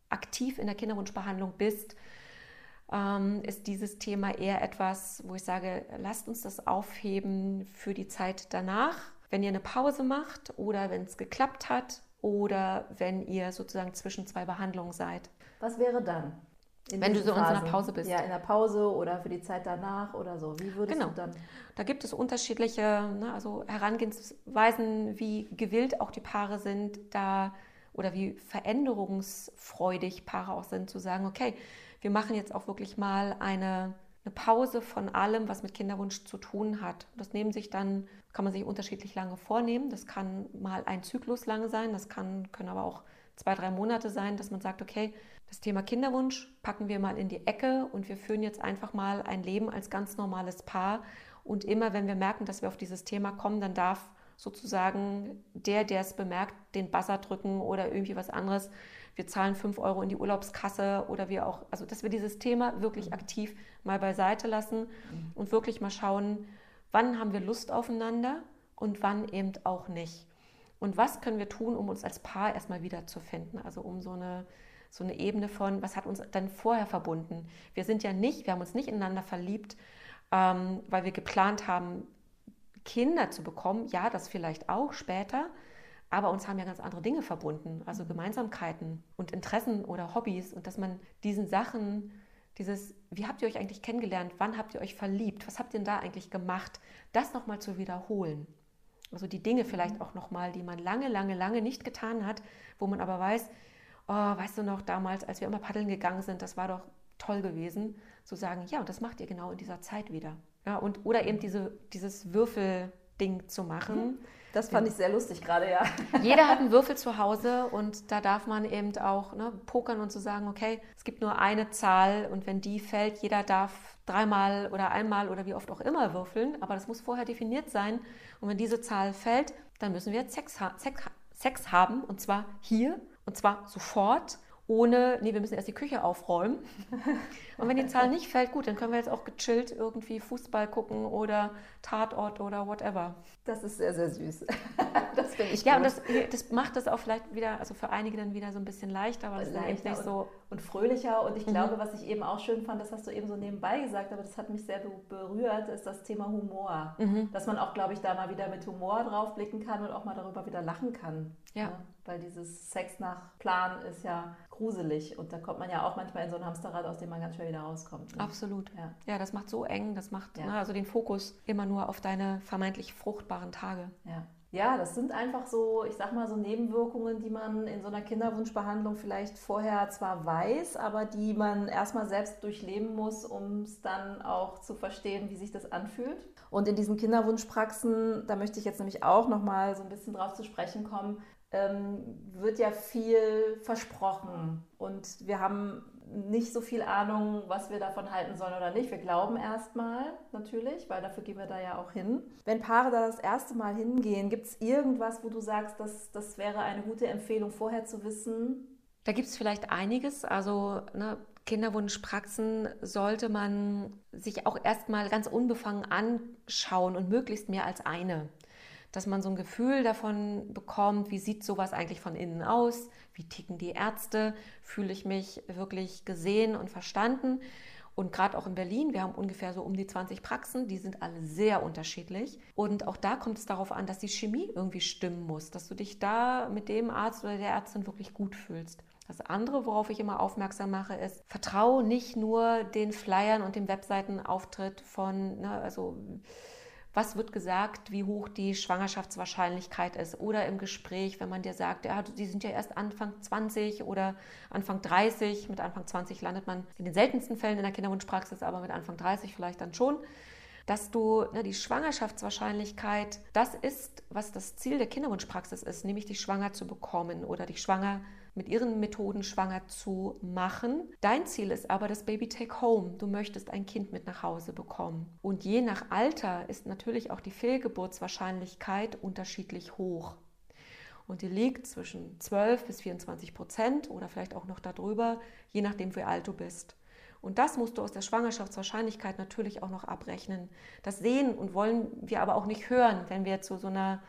aktiv in der Kinderwunschbehandlung bist, ähm, ist dieses Thema eher etwas, wo ich sage, lasst uns das aufheben für die Zeit danach. Wenn ihr eine Pause macht oder wenn es geklappt hat oder wenn ihr sozusagen zwischen zwei Behandlungen seid. Was wäre dann? wenn du so Phasen. in einer Pause bist. Ja, in der Pause oder für die Zeit danach oder so. Wie würdest genau. du dann? Da gibt es unterschiedliche ne, also Herangehensweisen, wie gewillt auch die Paare sind, da oder wie veränderungsfreudig Paare auch sind, zu sagen, okay, wir machen jetzt auch wirklich mal eine, eine Pause von allem, was mit Kinderwunsch zu tun hat. Das nehmen sich dann, kann man sich unterschiedlich lange vornehmen. Das kann mal ein Zyklus lange sein, das kann, können aber auch zwei, drei Monate sein, dass man sagt, okay, das Thema Kinderwunsch packen wir mal in die Ecke und wir führen jetzt einfach mal ein Leben als ganz normales Paar. Und immer, wenn wir merken, dass wir auf dieses Thema kommen, dann darf sozusagen der, der es bemerkt, den Buzzer drücken oder irgendwie was anderes. Wir zahlen 5 Euro in die Urlaubskasse oder wir auch, also dass wir dieses Thema wirklich mhm. aktiv mal beiseite lassen mhm. und wirklich mal schauen, wann haben wir Lust aufeinander und wann eben auch nicht. Und was können wir tun, um uns als Paar erstmal wiederzufinden? Also um so eine, so eine Ebene von, was hat uns dann vorher verbunden? Wir sind ja nicht, wir haben uns nicht ineinander verliebt, ähm, weil wir geplant haben, Kinder zu bekommen, ja, das vielleicht auch später, aber uns haben ja ganz andere Dinge verbunden, also Gemeinsamkeiten und Interessen oder Hobbys und dass man diesen Sachen, dieses, wie habt ihr euch eigentlich kennengelernt, wann habt ihr euch verliebt, was habt ihr denn da eigentlich gemacht, das nochmal zu wiederholen. Also die Dinge vielleicht auch nochmal, die man lange, lange, lange nicht getan hat, wo man aber weiß, oh, weißt du noch damals, als wir immer paddeln gegangen sind, das war doch toll gewesen, zu sagen, ja, und das macht ihr genau in dieser Zeit wieder. Ja, und, oder eben diese, dieses Würfelding zu machen. Mhm. Das fand ich sehr lustig gerade, ja. Jeder hat einen Würfel zu Hause und da darf man eben auch ne, pokern und zu so sagen, okay, es gibt nur eine Zahl und wenn die fällt, jeder darf dreimal oder einmal oder wie oft auch immer würfeln, aber das muss vorher definiert sein. Und wenn diese Zahl fällt, dann müssen wir Sex, ha Sex, Sex haben und zwar hier und zwar sofort ohne, nee, wir müssen erst die Küche aufräumen. Und wenn die Zahl nicht fällt, gut, dann können wir jetzt auch gechillt irgendwie Fußball gucken oder Tatort oder whatever. Das ist sehr, sehr süß. das finde ich Ja, gut. und das, das macht das auch vielleicht wieder, also für einige dann wieder so ein bisschen leichter, aber das ist leichter nicht so. Und fröhlicher. Und ich mhm. glaube, was ich eben auch schön fand, das hast du eben so nebenbei gesagt, aber das hat mich sehr berührt, ist das Thema Humor. Mhm. Dass man auch, glaube ich, da mal wieder mit Humor drauf blicken kann und auch mal darüber wieder lachen kann. Ja. ja. Weil dieses Sex nach Plan ist ja gruselig und da kommt man ja auch manchmal in so ein Hamsterrad, aus dem man ganz schnell wieder rauskommt. Ne? Absolut. Ja. ja, das macht so eng, das macht ja. ne, also den Fokus immer nur auf deine vermeintlich fruchtbaren Tage. Ja. Ja, das sind einfach so, ich sag mal, so Nebenwirkungen, die man in so einer Kinderwunschbehandlung vielleicht vorher zwar weiß, aber die man erstmal selbst durchleben muss, um es dann auch zu verstehen, wie sich das anfühlt. Und in diesen Kinderwunschpraxen, da möchte ich jetzt nämlich auch nochmal so ein bisschen drauf zu sprechen kommen, ähm, wird ja viel versprochen. Und wir haben nicht so viel Ahnung, was wir davon halten sollen oder nicht. Wir glauben erstmal natürlich, weil dafür gehen wir da ja auch hin. Wenn Paare da das erste Mal hingehen, gibt es irgendwas, wo du sagst, dass das wäre eine gute Empfehlung, vorher zu wissen? Da gibt es vielleicht einiges. Also ne, Kinderwunschpraxen sollte man sich auch erstmal ganz unbefangen anschauen und möglichst mehr als eine dass man so ein Gefühl davon bekommt, wie sieht sowas eigentlich von innen aus, Wie ticken die Ärzte? Fühle ich mich wirklich gesehen und verstanden? Und gerade auch in Berlin, wir haben ungefähr so um die 20 Praxen, die sind alle sehr unterschiedlich. Und auch da kommt es darauf an, dass die Chemie irgendwie stimmen muss, dass du dich da mit dem Arzt oder der Ärztin wirklich gut fühlst. Das andere, worauf ich immer aufmerksam mache, ist, vertraue nicht nur den Flyern und dem Webseitenauftritt von, ne, also was wird gesagt, wie hoch die Schwangerschaftswahrscheinlichkeit ist. Oder im Gespräch, wenn man dir sagt, ja, Sie sind ja erst Anfang 20 oder Anfang 30. Mit Anfang 20 landet man in den seltensten Fällen in der Kinderwunschpraxis, aber mit Anfang 30 vielleicht dann schon. Dass du ne, die Schwangerschaftswahrscheinlichkeit, das ist, was das Ziel der Kinderwunschpraxis ist, nämlich dich schwanger zu bekommen oder dich schwanger zu mit ihren Methoden schwanger zu machen. Dein Ziel ist aber das Baby Take Home. Du möchtest ein Kind mit nach Hause bekommen. Und je nach Alter ist natürlich auch die Fehlgeburtswahrscheinlichkeit unterschiedlich hoch. Und die liegt zwischen 12 bis 24 Prozent oder vielleicht auch noch darüber, je nachdem, wie alt du bist. Und das musst du aus der Schwangerschaftswahrscheinlichkeit natürlich auch noch abrechnen. Das sehen und wollen wir aber auch nicht hören, wenn wir zu so einer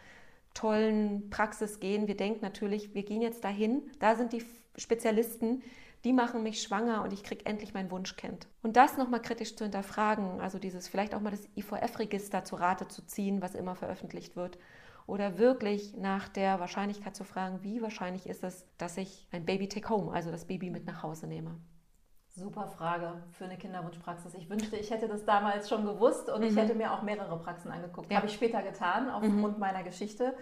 tollen Praxis gehen. Wir denken natürlich, wir gehen jetzt dahin, da sind die Spezialisten, die machen mich schwanger und ich kriege endlich mein Wunschkind. Und das nochmal kritisch zu hinterfragen, also dieses vielleicht auch mal das IVF-Register zu Rate zu ziehen, was immer veröffentlicht wird. Oder wirklich nach der Wahrscheinlichkeit zu fragen, wie wahrscheinlich ist es, dass ich ein Baby take home, also das Baby mit nach Hause nehme. Super Frage für eine Kinderwunschpraxis. Ich wünschte, ich hätte das damals schon gewusst und mhm. ich hätte mir auch mehrere Praxen angeguckt. Ja. Habe ich später getan, aufgrund mhm. meiner Geschichte,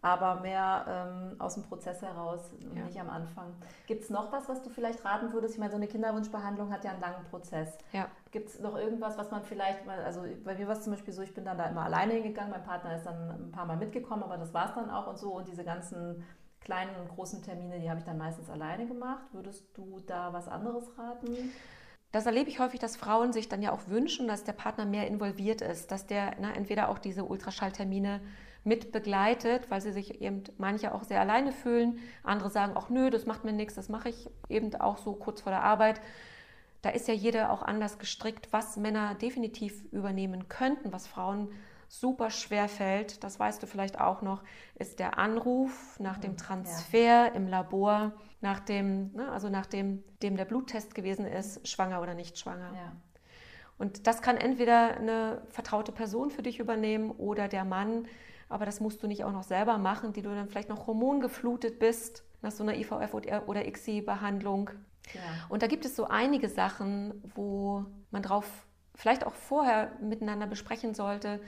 aber mehr ähm, aus dem Prozess heraus, ja. nicht am Anfang. Gibt es noch was, was du vielleicht raten würdest? Ich meine, so eine Kinderwunschbehandlung hat ja einen langen Prozess. Ja. Gibt es noch irgendwas, was man vielleicht mal, also bei mir war es zum Beispiel so, ich bin dann da immer alleine hingegangen, mein Partner ist dann ein paar Mal mitgekommen, aber das war es dann auch und so und diese ganzen kleinen und großen Termine, die habe ich dann meistens alleine gemacht. Würdest du da was anderes raten? Das erlebe ich häufig, dass Frauen sich dann ja auch wünschen, dass der Partner mehr involviert ist, dass der na, entweder auch diese Ultraschalltermine mit begleitet, weil sie sich eben manche auch sehr alleine fühlen. Andere sagen auch, nö, das macht mir nichts, das mache ich eben auch so kurz vor der Arbeit. Da ist ja jeder auch anders gestrickt, was Männer definitiv übernehmen könnten, was Frauen super schwer fällt, das weißt du vielleicht auch noch, ist der Anruf nach dem Transfer ja. im Labor, nach dem, ne, also nachdem dem der Bluttest gewesen ist, schwanger oder nicht schwanger. Ja. Und das kann entweder eine vertraute Person für dich übernehmen oder der Mann, aber das musst du nicht auch noch selber machen, die du dann vielleicht noch hormongeflutet bist nach so einer IVF oder ICSI-Behandlung. Ja. Und da gibt es so einige Sachen, wo man drauf vielleicht auch vorher miteinander besprechen sollte,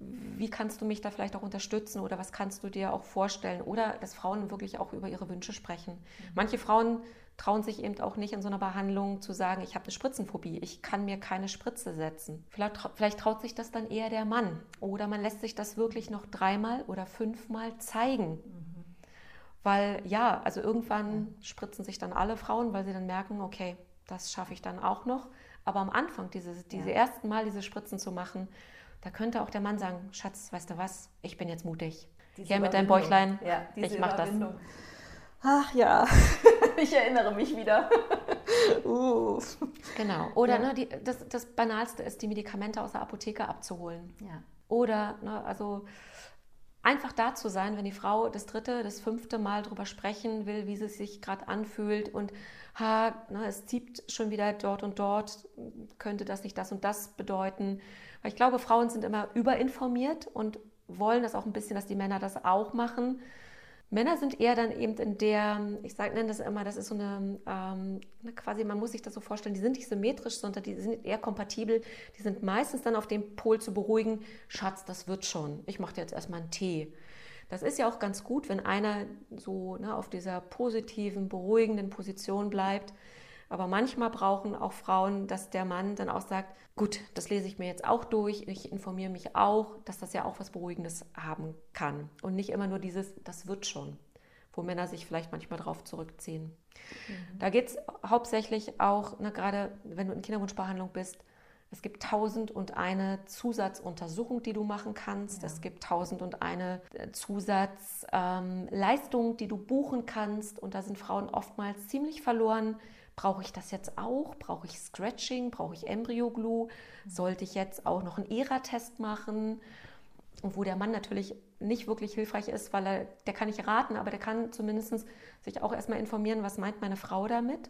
wie kannst du mich da vielleicht auch unterstützen oder was kannst du dir auch vorstellen? Oder dass Frauen wirklich auch über ihre Wünsche sprechen. Mhm. Manche Frauen trauen sich eben auch nicht in so einer Behandlung zu sagen, ich habe eine Spritzenphobie, ich kann mir keine Spritze setzen. Vielleicht, vielleicht traut sich das dann eher der Mann. Oder man lässt sich das wirklich noch dreimal oder fünfmal zeigen. Mhm. Weil ja, also irgendwann ja. spritzen sich dann alle Frauen, weil sie dann merken, okay, das schaffe ich dann auch noch. Aber am Anfang, diese, diese ja. ersten Mal diese Spritzen zu machen, da könnte auch der Mann sagen, Schatz, weißt du was, ich bin jetzt mutig. Diese Hier mit deinem Bäuchlein, ja, ich mach das. Ach ja, ich erinnere mich wieder. uh. Genau. Oder ja. ne, die, das, das Banalste ist, die Medikamente aus der Apotheke abzuholen. Ja. Oder, ne, also einfach da zu sein, wenn die Frau das dritte, das fünfte Mal darüber sprechen will, wie sie sich gerade anfühlt und ha, ne, es zieht schon wieder dort und dort, könnte das nicht das und das bedeuten. Weil ich glaube, Frauen sind immer überinformiert und wollen das auch ein bisschen, dass die Männer das auch machen. Männer sind eher dann eben in der, ich sage, nenne das immer, das ist so eine, ähm, quasi, man muss sich das so vorstellen, die sind nicht symmetrisch, sondern die sind eher kompatibel. Die sind meistens dann auf dem Pol zu beruhigen, Schatz, das wird schon, ich mache dir jetzt erstmal einen Tee. Das ist ja auch ganz gut, wenn einer so ne, auf dieser positiven, beruhigenden Position bleibt. Aber manchmal brauchen auch Frauen, dass der Mann dann auch sagt, gut, das lese ich mir jetzt auch durch, ich informiere mich auch, dass das ja auch was Beruhigendes haben kann. Und nicht immer nur dieses, das wird schon, wo Männer sich vielleicht manchmal drauf zurückziehen. Mhm. Da geht es hauptsächlich auch, ne, gerade wenn du in Kinderwunschbehandlung bist, es gibt tausend und eine Zusatzuntersuchung, die du machen kannst. Ja. Es gibt tausend und eine äh, Zusatzleistung, ähm, die du buchen kannst. Und da sind Frauen oftmals ziemlich verloren, Brauche ich das jetzt auch? Brauche ich Scratching? Brauche ich Embryo-Glue? Sollte ich jetzt auch noch einen ERA-Test machen? Und wo der Mann natürlich nicht wirklich hilfreich ist, weil er, der kann nicht raten, aber der kann zumindest sich auch erstmal informieren, was meint meine Frau damit.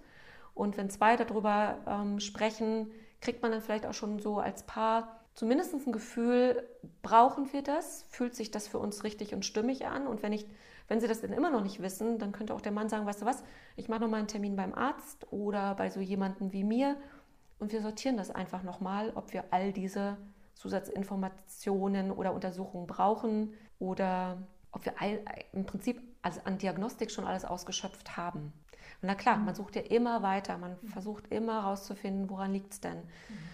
Und wenn zwei darüber ähm, sprechen, kriegt man dann vielleicht auch schon so als Paar zumindest ein Gefühl, brauchen wir das? Fühlt sich das für uns richtig und stimmig an? Und wenn, ich, wenn sie das dann immer noch nicht wissen, dann könnte auch der Mann sagen, weißt du was, ich mache nochmal einen Termin beim Arzt oder bei so jemandem wie mir und wir sortieren das einfach nochmal, ob wir all diese Zusatzinformationen oder Untersuchungen brauchen oder ob wir all, im Prinzip also an Diagnostik schon alles ausgeschöpft haben. Und na klar, man sucht ja immer weiter, man versucht immer herauszufinden, woran liegt es denn. Mhm.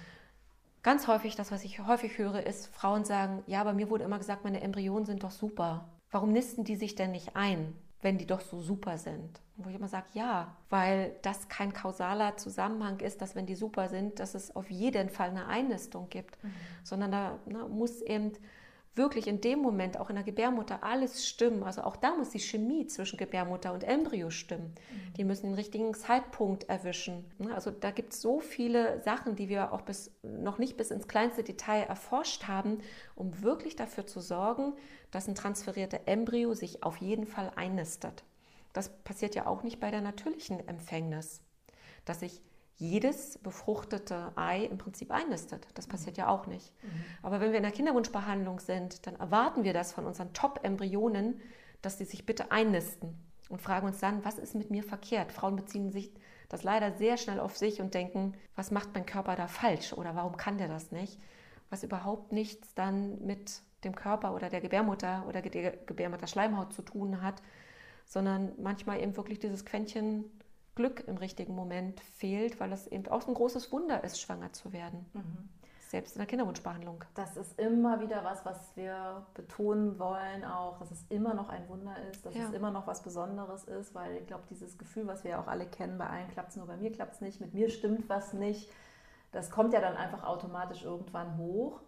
Ganz häufig, das, was ich häufig höre, ist, Frauen sagen, ja, bei mir wurde immer gesagt, meine Embryonen sind doch super. Warum nisten die sich denn nicht ein, wenn die doch so super sind? Wo ich immer sage, ja, weil das kein kausaler Zusammenhang ist, dass wenn die super sind, dass es auf jeden Fall eine Einnistung gibt, mhm. sondern da na, muss eben wirklich in dem Moment auch in der Gebärmutter alles stimmen. Also auch da muss die Chemie zwischen Gebärmutter und Embryo stimmen. Mhm. Die müssen den richtigen Zeitpunkt erwischen. Ne, also da gibt es so viele Sachen, die wir auch bis, noch nicht bis ins kleinste Detail erforscht haben, um wirklich dafür zu sorgen, dass ein transferierter Embryo sich auf jeden Fall einnistet. Das passiert ja auch nicht bei der natürlichen Empfängnis, dass sich jedes befruchtete Ei im Prinzip einnistet. Das passiert ja auch nicht. Mhm. Aber wenn wir in der Kinderwunschbehandlung sind, dann erwarten wir das von unseren Top-Embryonen, dass sie sich bitte einnisten und fragen uns dann, was ist mit mir verkehrt? Frauen beziehen sich das leider sehr schnell auf sich und denken, was macht mein Körper da falsch oder warum kann der das nicht? Was überhaupt nichts dann mit dem Körper oder der Gebärmutter oder der Gebärmutterschleimhaut zu tun hat, sondern manchmal eben wirklich dieses Quäntchen Glück im richtigen Moment fehlt, weil es eben auch ein großes Wunder ist, schwanger zu werden. Mhm. Selbst in der Kinderwunschbehandlung. Das ist immer wieder was, was wir betonen wollen, auch, dass es immer noch ein Wunder ist, dass ja. es immer noch was Besonderes ist, weil ich glaube, dieses Gefühl, was wir ja auch alle kennen, bei allen klappt es nur, bei mir klappt es nicht, mit mir stimmt was nicht, das kommt ja dann einfach automatisch irgendwann hoch.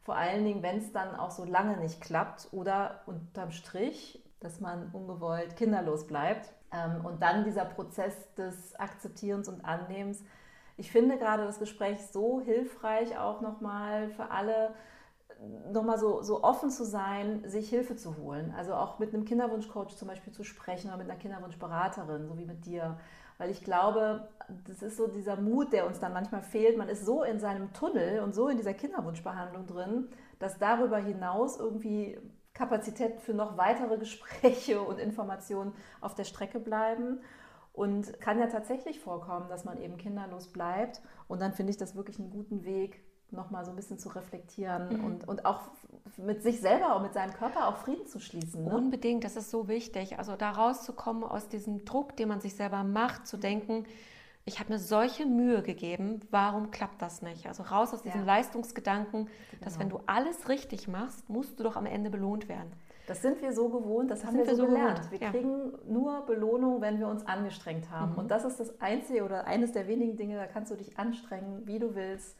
Vor allen Dingen, wenn es dann auch so lange nicht klappt oder unterm Strich, dass man ungewollt kinderlos bleibt und dann dieser Prozess des Akzeptierens und Annehmens. Ich finde gerade das Gespräch so hilfreich, auch nochmal für alle, nochmal so, so offen zu sein, sich Hilfe zu holen. Also auch mit einem Kinderwunschcoach zum Beispiel zu sprechen oder mit einer Kinderwunschberaterin, so wie mit dir. Weil ich glaube, das ist so dieser Mut, der uns dann manchmal fehlt. Man ist so in seinem Tunnel und so in dieser Kinderwunschbehandlung drin, dass darüber hinaus irgendwie Kapazität für noch weitere Gespräche und Informationen auf der Strecke bleiben. Und kann ja tatsächlich vorkommen, dass man eben kinderlos bleibt. Und dann finde ich das wirklich einen guten Weg, nochmal so ein bisschen zu reflektieren mhm. und, und auch mit sich selber und mit seinem Körper auch Frieden zu schließen. Ne? Unbedingt, das ist so wichtig. Also da rauszukommen aus diesem Druck, den man sich selber macht, zu denken, ich habe mir solche Mühe gegeben, warum klappt das nicht? Also raus aus diesem ja. Leistungsgedanken, genau. dass wenn du alles richtig machst, musst du doch am Ende belohnt werden. Das sind wir so gewohnt, das, das haben wir so, so gelernt. Gewohnt. Wir ja. kriegen nur Belohnung, wenn wir uns angestrengt haben. Mhm. Und das ist das einzige oder eines der wenigen Dinge, da kannst du dich anstrengen, wie du willst.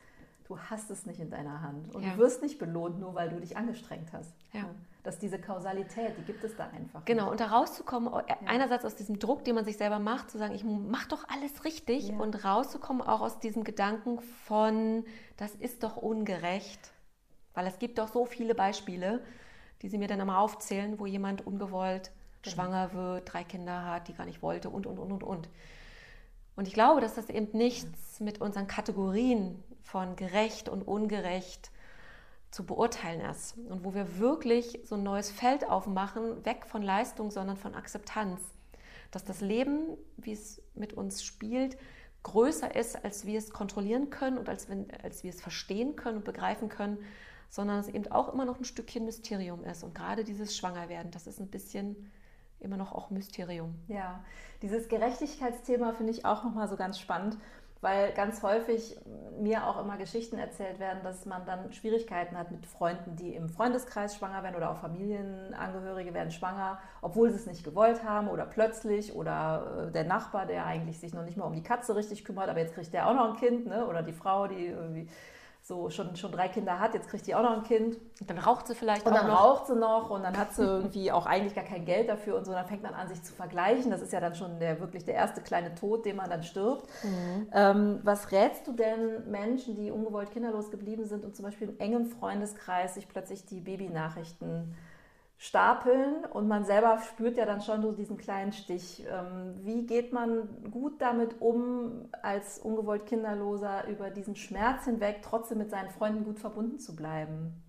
Du hast es nicht in deiner Hand. Und ja. du wirst nicht belohnt, nur weil du dich angestrengt hast. Ja dass diese Kausalität, die gibt es da einfach. Genau, und da rauszukommen, ja. einerseits aus diesem Druck, den man sich selber macht, zu sagen, ich mache doch alles richtig und rauszukommen auch aus diesem Gedanken von, das ist doch ungerecht, weil es gibt doch so viele Beispiele, die sie mir dann immer aufzählen, wo jemand ungewollt genau. schwanger wird, drei Kinder hat, die gar nicht wollte und, und, und, und, und. Und ich glaube, dass das eben nichts mit unseren Kategorien von gerecht und ungerecht zu beurteilen ist und wo wir wirklich so ein neues Feld aufmachen, weg von Leistung, sondern von Akzeptanz. Dass das Leben, wie es mit uns spielt, größer ist, als wir es kontrollieren können und als, wenn, als wir es verstehen können und begreifen können, sondern es eben auch immer noch ein Stückchen Mysterium ist. Und gerade dieses Schwangerwerden, das ist ein bisschen immer noch auch Mysterium. Ja, dieses Gerechtigkeitsthema finde ich auch nochmal so ganz spannend, weil ganz häufig mir auch immer Geschichten erzählt werden, dass man dann Schwierigkeiten hat mit Freunden, die im Freundeskreis schwanger werden oder auch Familienangehörige werden schwanger, obwohl sie es nicht gewollt haben oder plötzlich oder äh, der Nachbar, der eigentlich sich noch nicht mal um die Katze richtig kümmert, aber jetzt kriegt der auch noch ein Kind ne? oder die Frau, die irgendwie so schon, schon drei Kinder hat, jetzt kriegt die auch noch ein Kind. Und dann raucht sie vielleicht und auch noch. Und dann raucht sie noch und dann hat sie irgendwie auch eigentlich gar kein Geld dafür und so. Dann fängt man an, sich zu vergleichen. Das ist ja dann schon der, wirklich der erste kleine Tod, den man dann stirbt. Mhm. Ähm, was rätst du denn Menschen, die ungewollt kinderlos geblieben sind und zum Beispiel im engen Freundeskreis sich plötzlich die Babynachrichten stapeln und man selber spürt ja dann schon so diesen kleinen Stich. Ähm, wie geht man gut damit um, als ungewollt Kinderloser über diesen Schmerz hinweg trotzdem mit seinen Freunden gut verbunden zu bleiben?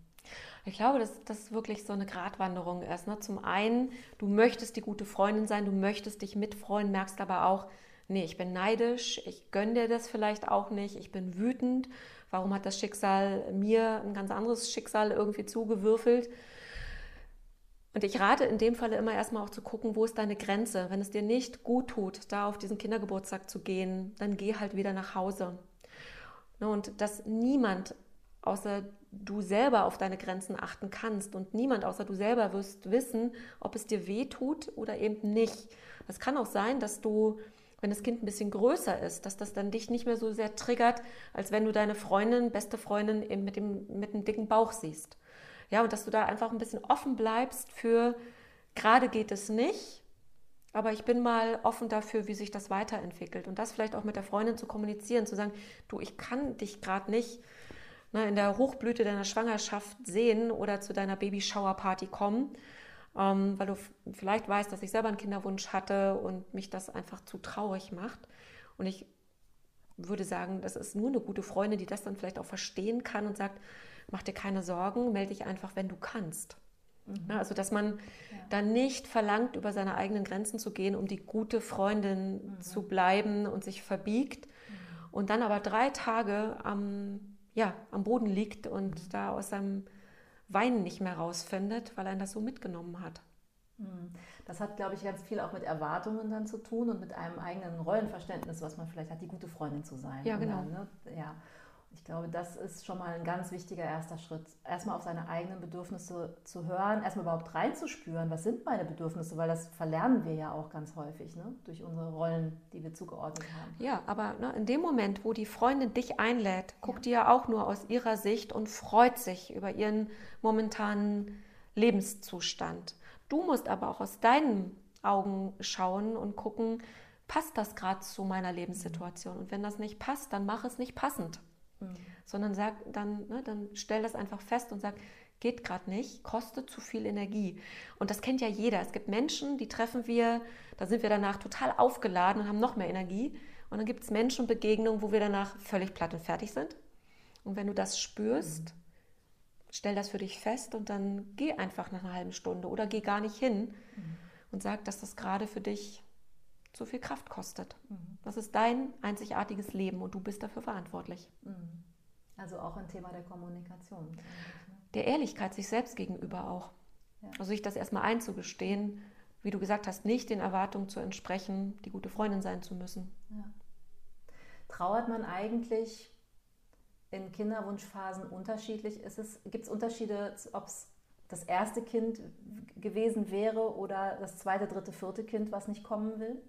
Ich glaube, dass das wirklich so eine Gratwanderung ist. Ne? Zum einen, du möchtest die gute Freundin sein, du möchtest dich mitfreuen, merkst aber auch, nee, ich bin neidisch, ich gönne dir das vielleicht auch nicht, ich bin wütend. Warum hat das Schicksal mir ein ganz anderes Schicksal irgendwie zugewürfelt? Und ich rate in dem Falle immer erstmal auch zu gucken, wo ist deine Grenze. Wenn es dir nicht gut tut, da auf diesen Kindergeburtstag zu gehen, dann geh halt wieder nach Hause. Ne, und dass niemand außer du selber auf deine Grenzen achten kannst und niemand außer du selber wirst wissen, ob es dir weh tut oder eben nicht. Es kann auch sein, dass du, wenn das Kind ein bisschen größer ist, dass das dann dich nicht mehr so sehr triggert, als wenn du deine Freundin, beste Freundin eben mit dem, mit dem dicken Bauch siehst. Ja, und dass du da einfach ein bisschen offen bleibst für, gerade geht es nicht, aber ich bin mal offen dafür, wie sich das weiterentwickelt. Und das vielleicht auch mit der Freundin zu kommunizieren, zu sagen, du, ich kann dich gerade nicht ne, in der Hochblüte deiner Schwangerschaft sehen oder zu deiner Babyshower-Party kommen, ähm, weil du vielleicht weißt, dass ich selber einen Kinderwunsch hatte und mich das einfach zu traurig macht. Und ich würde sagen, das ist nur eine gute Freundin, die das dann vielleicht auch verstehen kann und sagt, mach dir keine Sorgen, melde dich einfach, wenn du kannst. Mhm. also, dass man ja. dann nicht verlangt, über seine eigenen Grenzen zu gehen, um die gute Freundin mhm. zu bleiben und sich verbiegt mhm. und dann aber drei Tage am, ja, am Boden liegt und mhm. da aus seinem Weinen nicht mehr rausfindet, weil er das so mitgenommen hat. Mhm. Das hat, glaube ich, ganz viel auch mit Erwartungen dann zu tun und mit einem eigenen Rollenverständnis, was man vielleicht hat, die gute Freundin zu sein. Ja, genau. Dann, ne? ja. Ich glaube, das ist schon mal ein ganz wichtiger erster Schritt. Erstmal auf seine eigenen Bedürfnisse zu hören, erstmal überhaupt reinzuspüren, was sind meine Bedürfnisse, weil das verlernen wir ja auch ganz häufig ne? durch unsere Rollen, die wir zugeordnet haben. Ja, aber ne, in dem Moment, wo die Freundin dich einlädt, guckt ja. die ja auch nur aus ihrer Sicht und freut sich über ihren momentanen Lebenszustand. Du musst aber auch aus deinen Augen schauen und gucken, passt das gerade zu meiner Lebenssituation? Und wenn das nicht passt, dann mach es nicht passend. Mhm. Sondern sag dann, ne, dann stell das einfach fest und sag, geht gerade nicht, kostet zu viel Energie. Und das kennt ja jeder. Es gibt Menschen, die treffen wir, da sind wir danach total aufgeladen und haben noch mehr Energie. Und dann gibt es Menschenbegegnungen, wo wir danach völlig platt und fertig sind. Und wenn du das spürst, mhm. stell das für dich fest und dann geh einfach nach einer halben Stunde oder geh gar nicht hin mhm. und sag, dass das gerade für dich zu viel Kraft kostet. Mhm. Das ist dein einzigartiges Leben und du bist dafür verantwortlich. Mhm. Also auch ein Thema der Kommunikation. Der Ehrlichkeit sich selbst gegenüber auch. Ja. Also sich das erstmal einzugestehen, wie du gesagt hast, nicht den Erwartungen zu entsprechen, die gute Freundin sein zu müssen. Ja. Trauert man eigentlich in Kinderwunschphasen unterschiedlich? Gibt es Unterschiede, ob es das erste Kind gewesen wäre oder das zweite, dritte, vierte Kind, was nicht kommen will?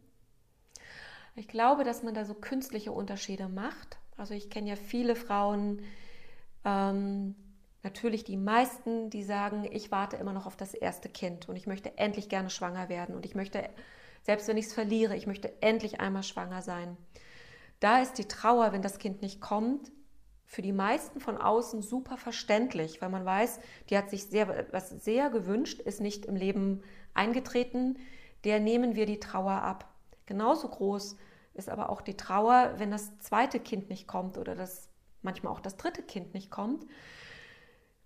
Ich glaube, dass man da so künstliche Unterschiede macht. Also ich kenne ja viele Frauen, ähm, natürlich die meisten, die sagen, ich warte immer noch auf das erste Kind und ich möchte endlich gerne schwanger werden und ich möchte, selbst wenn ich es verliere, ich möchte endlich einmal schwanger sein. Da ist die Trauer, wenn das Kind nicht kommt, für die meisten von außen super verständlich, weil man weiß, die hat sich sehr, was sehr gewünscht, ist nicht im Leben eingetreten, der nehmen wir die Trauer ab. Genauso groß ist aber auch die Trauer, wenn das zweite Kind nicht kommt oder das manchmal auch das dritte Kind nicht kommt.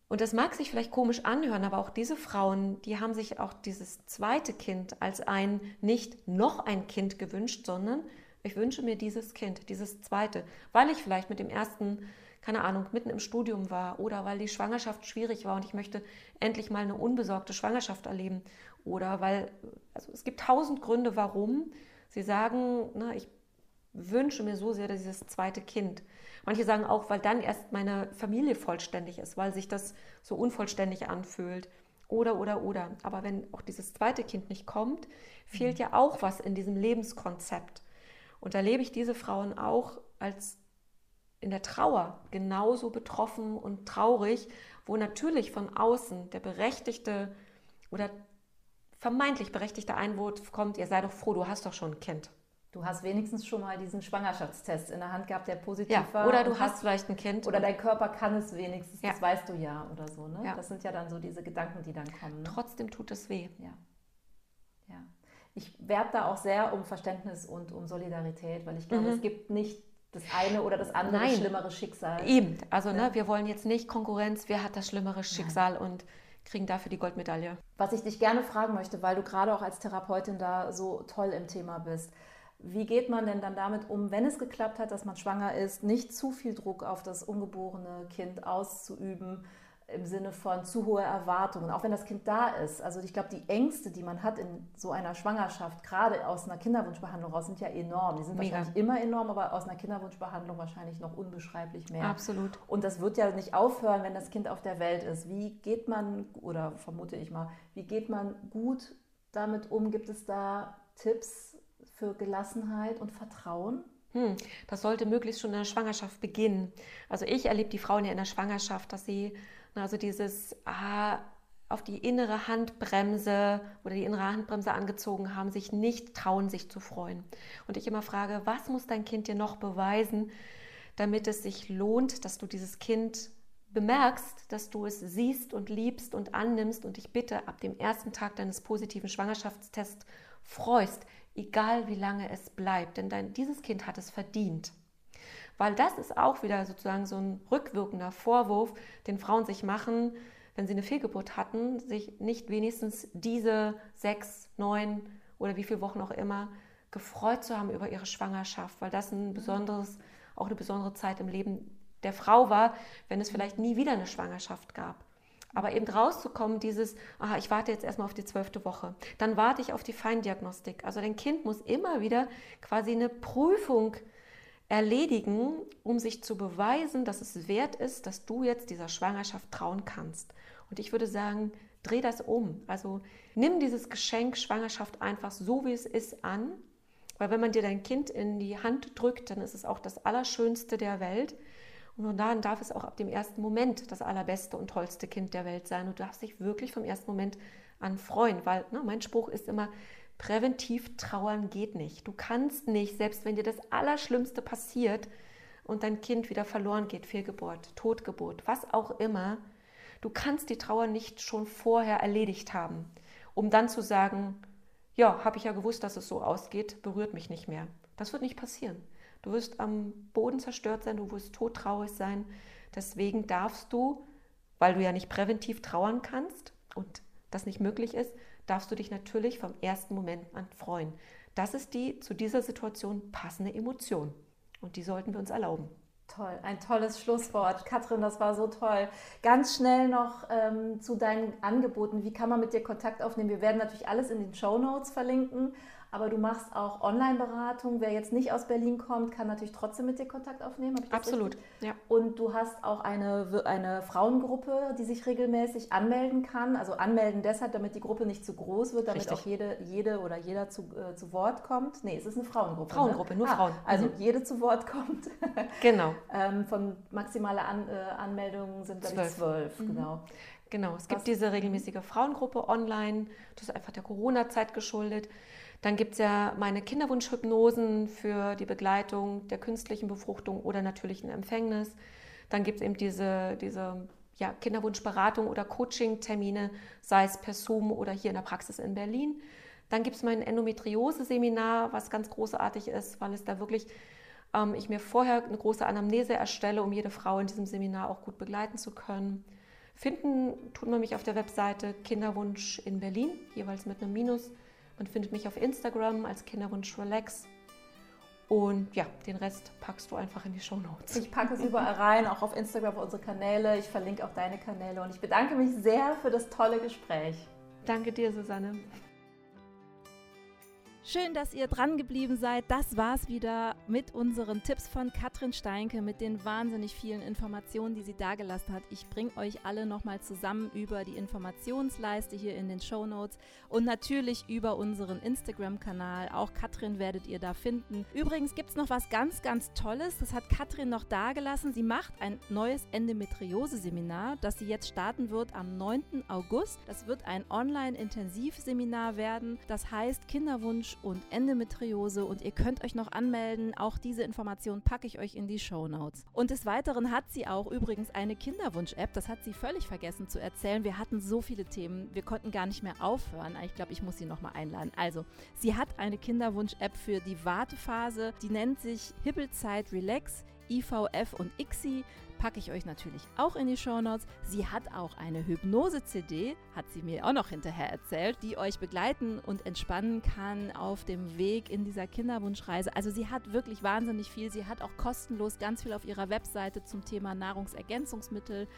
Und das mag sich vielleicht komisch anhören, aber auch diese Frauen, die haben sich auch dieses zweite Kind als ein nicht noch ein Kind gewünscht, sondern ich wünsche mir dieses Kind, dieses zweite, weil ich vielleicht mit dem ersten, keine Ahnung, mitten im Studium war oder weil die Schwangerschaft schwierig war und ich möchte endlich mal eine unbesorgte Schwangerschaft erleben oder weil, also es gibt tausend Gründe, warum Sie sagen, na, ich wünsche mir so sehr dieses zweite Kind. Manche sagen auch, weil dann erst meine Familie vollständig ist, weil sich das so unvollständig anfühlt. Oder, oder, oder. Aber wenn auch dieses zweite Kind nicht kommt, fehlt mhm. ja auch was in diesem Lebenskonzept. Und da lebe ich diese Frauen auch als in der Trauer genauso betroffen und traurig, wo natürlich von außen der berechtigte oder vermeintlich berechtigter Einwurf kommt, ihr sei doch froh, du hast doch schon ein Kind. Du hast wenigstens schon mal diesen Schwangerschaftstest in der Hand gehabt, der positiv ja, war. Oder du hast, vielleicht ein Kind. Oder dein Körper kann es wenigstens, ja. das weißt du ja oder so. Ne? Ja. Das sind ja dann so diese Gedanken, die dann kommen. Ne? Trotzdem tut es weh. Ja. ja. Ich werbe da auch sehr um Verständnis und um Solidarität, weil ich glaube, mhm. es gibt nicht das eine oder das andere Nein. schlimmere Schicksal. Eben. Also, ne, wir wollen jetzt nicht Konkurrenz, wer hat das schlimmere Schicksal Nein. und kriegen dafür die Goldmedaille. Was ich dich gerne fragen möchte, weil du gerade auch als Therapeutin da so toll im Thema bist. Wie geht man denn dann damit um, wenn es geklappt hat, dass man schwanger ist, nicht zu viel Druck auf das ungeborene Kind auszuüben, im Sinne von zu hohe Erwartungen, auch wenn das Kind da ist. Also ich glaube, die Ängste, die man hat in so einer Schwangerschaft, gerade aus einer Kinderwunschbehandlung raus, sind ja enorm. Die sind Mega. wahrscheinlich immer enorm, aber aus einer Kinderwunschbehandlung wahrscheinlich noch unbeschreiblich mehr. Absolut. Und das wird ja nicht aufhören, wenn das Kind auf der Welt ist. Wie geht man, oder vermute ich mal, wie geht man gut damit um? Gibt es da Tipps für Gelassenheit und Vertrauen? Hm, das sollte möglichst schon in der Schwangerschaft beginnen. Also ich erlebe die Frauen ja in der Schwangerschaft, dass sie also dieses ah, auf die innere Handbremse oder die innere Handbremse angezogen haben, sich nicht trauen, sich zu freuen. Und ich immer frage, was muss dein Kind dir noch beweisen, damit es sich lohnt, dass du dieses Kind bemerkst, dass du es siehst und liebst und annimmst und dich bitte ab dem ersten Tag deines positiven Schwangerschaftstests freust, egal wie lange es bleibt, denn dein, dieses Kind hat es verdient. Weil das ist auch wieder sozusagen so ein rückwirkender Vorwurf, den Frauen sich machen, wenn sie eine Fehlgeburt hatten, sich nicht wenigstens diese sechs, neun oder wie viele Wochen auch immer gefreut zu haben über ihre Schwangerschaft, weil das ein besonderes, auch eine besondere Zeit im Leben der Frau war, wenn es vielleicht nie wieder eine Schwangerschaft gab. Aber eben rauszukommen, dieses, aha, ich warte jetzt erstmal auf die zwölfte Woche, dann warte ich auf die Feindiagnostik. Also dein Kind muss immer wieder quasi eine Prüfung erledigen, um sich zu beweisen, dass es wert ist, dass du jetzt dieser Schwangerschaft trauen kannst. Und ich würde sagen, dreh das um. Also nimm dieses Geschenk Schwangerschaft einfach so, wie es ist, an. Weil wenn man dir dein Kind in die Hand drückt, dann ist es auch das Allerschönste der Welt. Und von daher darf es auch ab dem ersten Moment das allerbeste und tollste Kind der Welt sein. Und du darfst dich wirklich vom ersten Moment an freuen, weil ne, mein Spruch ist immer, Präventiv trauern geht nicht. Du kannst nicht, selbst wenn dir das Allerschlimmste passiert und dein Kind wieder verloren geht, Fehlgeburt, Totgeburt, was auch immer, du kannst die Trauer nicht schon vorher erledigt haben, um dann zu sagen, ja, habe ich ja gewusst, dass es so ausgeht, berührt mich nicht mehr. Das wird nicht passieren. Du wirst am Boden zerstört sein, du wirst todtraurig sein. Deswegen darfst du, weil du ja nicht präventiv trauern kannst und das nicht möglich ist, darfst du dich natürlich vom ersten Moment an freuen. Das ist die zu dieser Situation passende Emotion und die sollten wir uns erlauben. Toll, ein tolles Schlusswort. Katrin, das war so toll. Ganz schnell noch ähm, zu deinen Angeboten. Wie kann man mit dir Kontakt aufnehmen? Wir werden natürlich alles in den Show Notes verlinken aber du machst auch Online-Beratung. Wer jetzt nicht aus Berlin kommt, kann natürlich trotzdem mit dir Kontakt aufnehmen. Absolut, richtig? ja. Und du hast auch eine, eine Frauengruppe, die sich regelmäßig anmelden kann. Also anmelden deshalb, damit die Gruppe nicht zu groß wird, damit richtig. auch jede, jede oder jeder zu, äh, zu Wort kommt. Nee, es ist eine Frauengruppe. Ne? Frauengruppe, ne? nur ah, Frauen. Also mhm. jede zu Wort kommt. genau. ähm, von maximale An, äh, Anmeldungen sind, glaube ich, zwölf. Mhm. Genau. Genau, es gibt Was? diese regelmäßige Frauengruppe online. Das ist einfach der Corona-Zeit geschuldet. Dann gibt es ja meine Kinderwunschhypnosen für die Begleitung der künstlichen Befruchtung oder natürlichen Empfängnis. Dann gibt es eben diese, diese ja, Kinderwunschberatung oder Coaching-Termine, sei es per Zoom oder hier in der Praxis in Berlin. Dann gibt es mein Endometriose-Seminar, was ganz großartig ist, weil es da wirklich ähm, ich mir vorher eine große Anamnese erstelle, um jede Frau in diesem Seminar auch gut begleiten zu können. Finden tut man mich auf der Webseite Kinderwunsch in Berlin, jeweils mit einem Minus. Man findet mich auf Instagram als Kinderwunsch Relax. Und ja, den Rest packst du einfach in die Show Notes. Ich packe es überall rein, auch auf Instagram, auf unsere Kanäle. Ich verlinke auch deine Kanäle und ich bedanke mich sehr für das tolle Gespräch. Danke dir, Susanne. Schön, dass ihr dran geblieben seid. Das war's wieder mit unseren Tipps von Katrin Steinke, mit den wahnsinnig vielen Informationen, die sie dagelassen hat. Ich bringe euch alle nochmal zusammen über die Informationsleiste hier in den Show Notes und natürlich über unseren Instagram-Kanal. Auch Katrin werdet ihr da finden. Übrigens gibt es noch was ganz, ganz Tolles. Das hat Katrin noch dagelassen. Sie macht ein neues Endometriose-Seminar, das sie jetzt starten wird am 9. August. Das wird ein Online-Intensivseminar werden. Das heißt Kinderwunsch und Endometriose und ihr könnt euch noch anmelden. Auch diese Informationen packe ich euch in die Show Notes. Und des Weiteren hat sie auch übrigens eine Kinderwunsch-App. Das hat sie völlig vergessen zu erzählen. Wir hatten so viele Themen, wir konnten gar nicht mehr aufhören. Ich glaube, ich muss sie nochmal einladen. Also, sie hat eine Kinderwunsch-App für die Wartephase. Die nennt sich Hibbelzeit Relax. IVF und ICSI packe ich euch natürlich auch in die Shownotes. Sie hat auch eine Hypnose-CD, hat sie mir auch noch hinterher erzählt, die euch begleiten und entspannen kann auf dem Weg in dieser Kinderwunschreise. Also sie hat wirklich wahnsinnig viel. Sie hat auch kostenlos ganz viel auf ihrer Webseite zum Thema Nahrungsergänzungsmittel,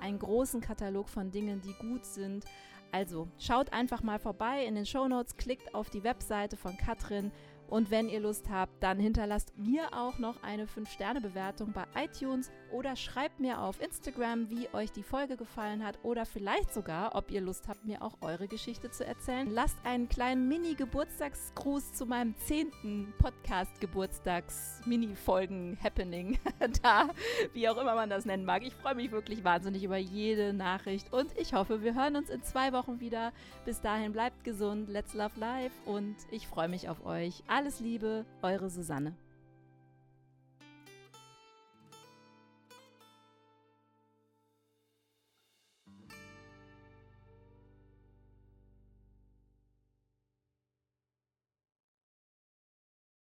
einen großen Katalog von Dingen, die gut sind. Also schaut einfach mal vorbei in den Shownotes, klickt auf die Webseite von Katrin und wenn ihr Lust habt, dann hinterlasst mir auch noch eine 5-Sterne-Bewertung bei iTunes oder schreibt mir auf Instagram, wie euch die Folge gefallen hat oder vielleicht sogar, ob ihr Lust habt, mir auch eure Geschichte zu erzählen. Lasst einen kleinen Mini-Geburtstagsgruß zu meinem 10. Podcast-Geburtstags-Mini-Folgen-Happening da, wie auch immer man das nennen mag. Ich freue mich wirklich wahnsinnig über jede Nachricht und ich hoffe, wir hören uns in zwei Wochen wieder. Bis dahin bleibt gesund, let's love life und ich freue mich auf euch. Alles Liebe, eure Susanne.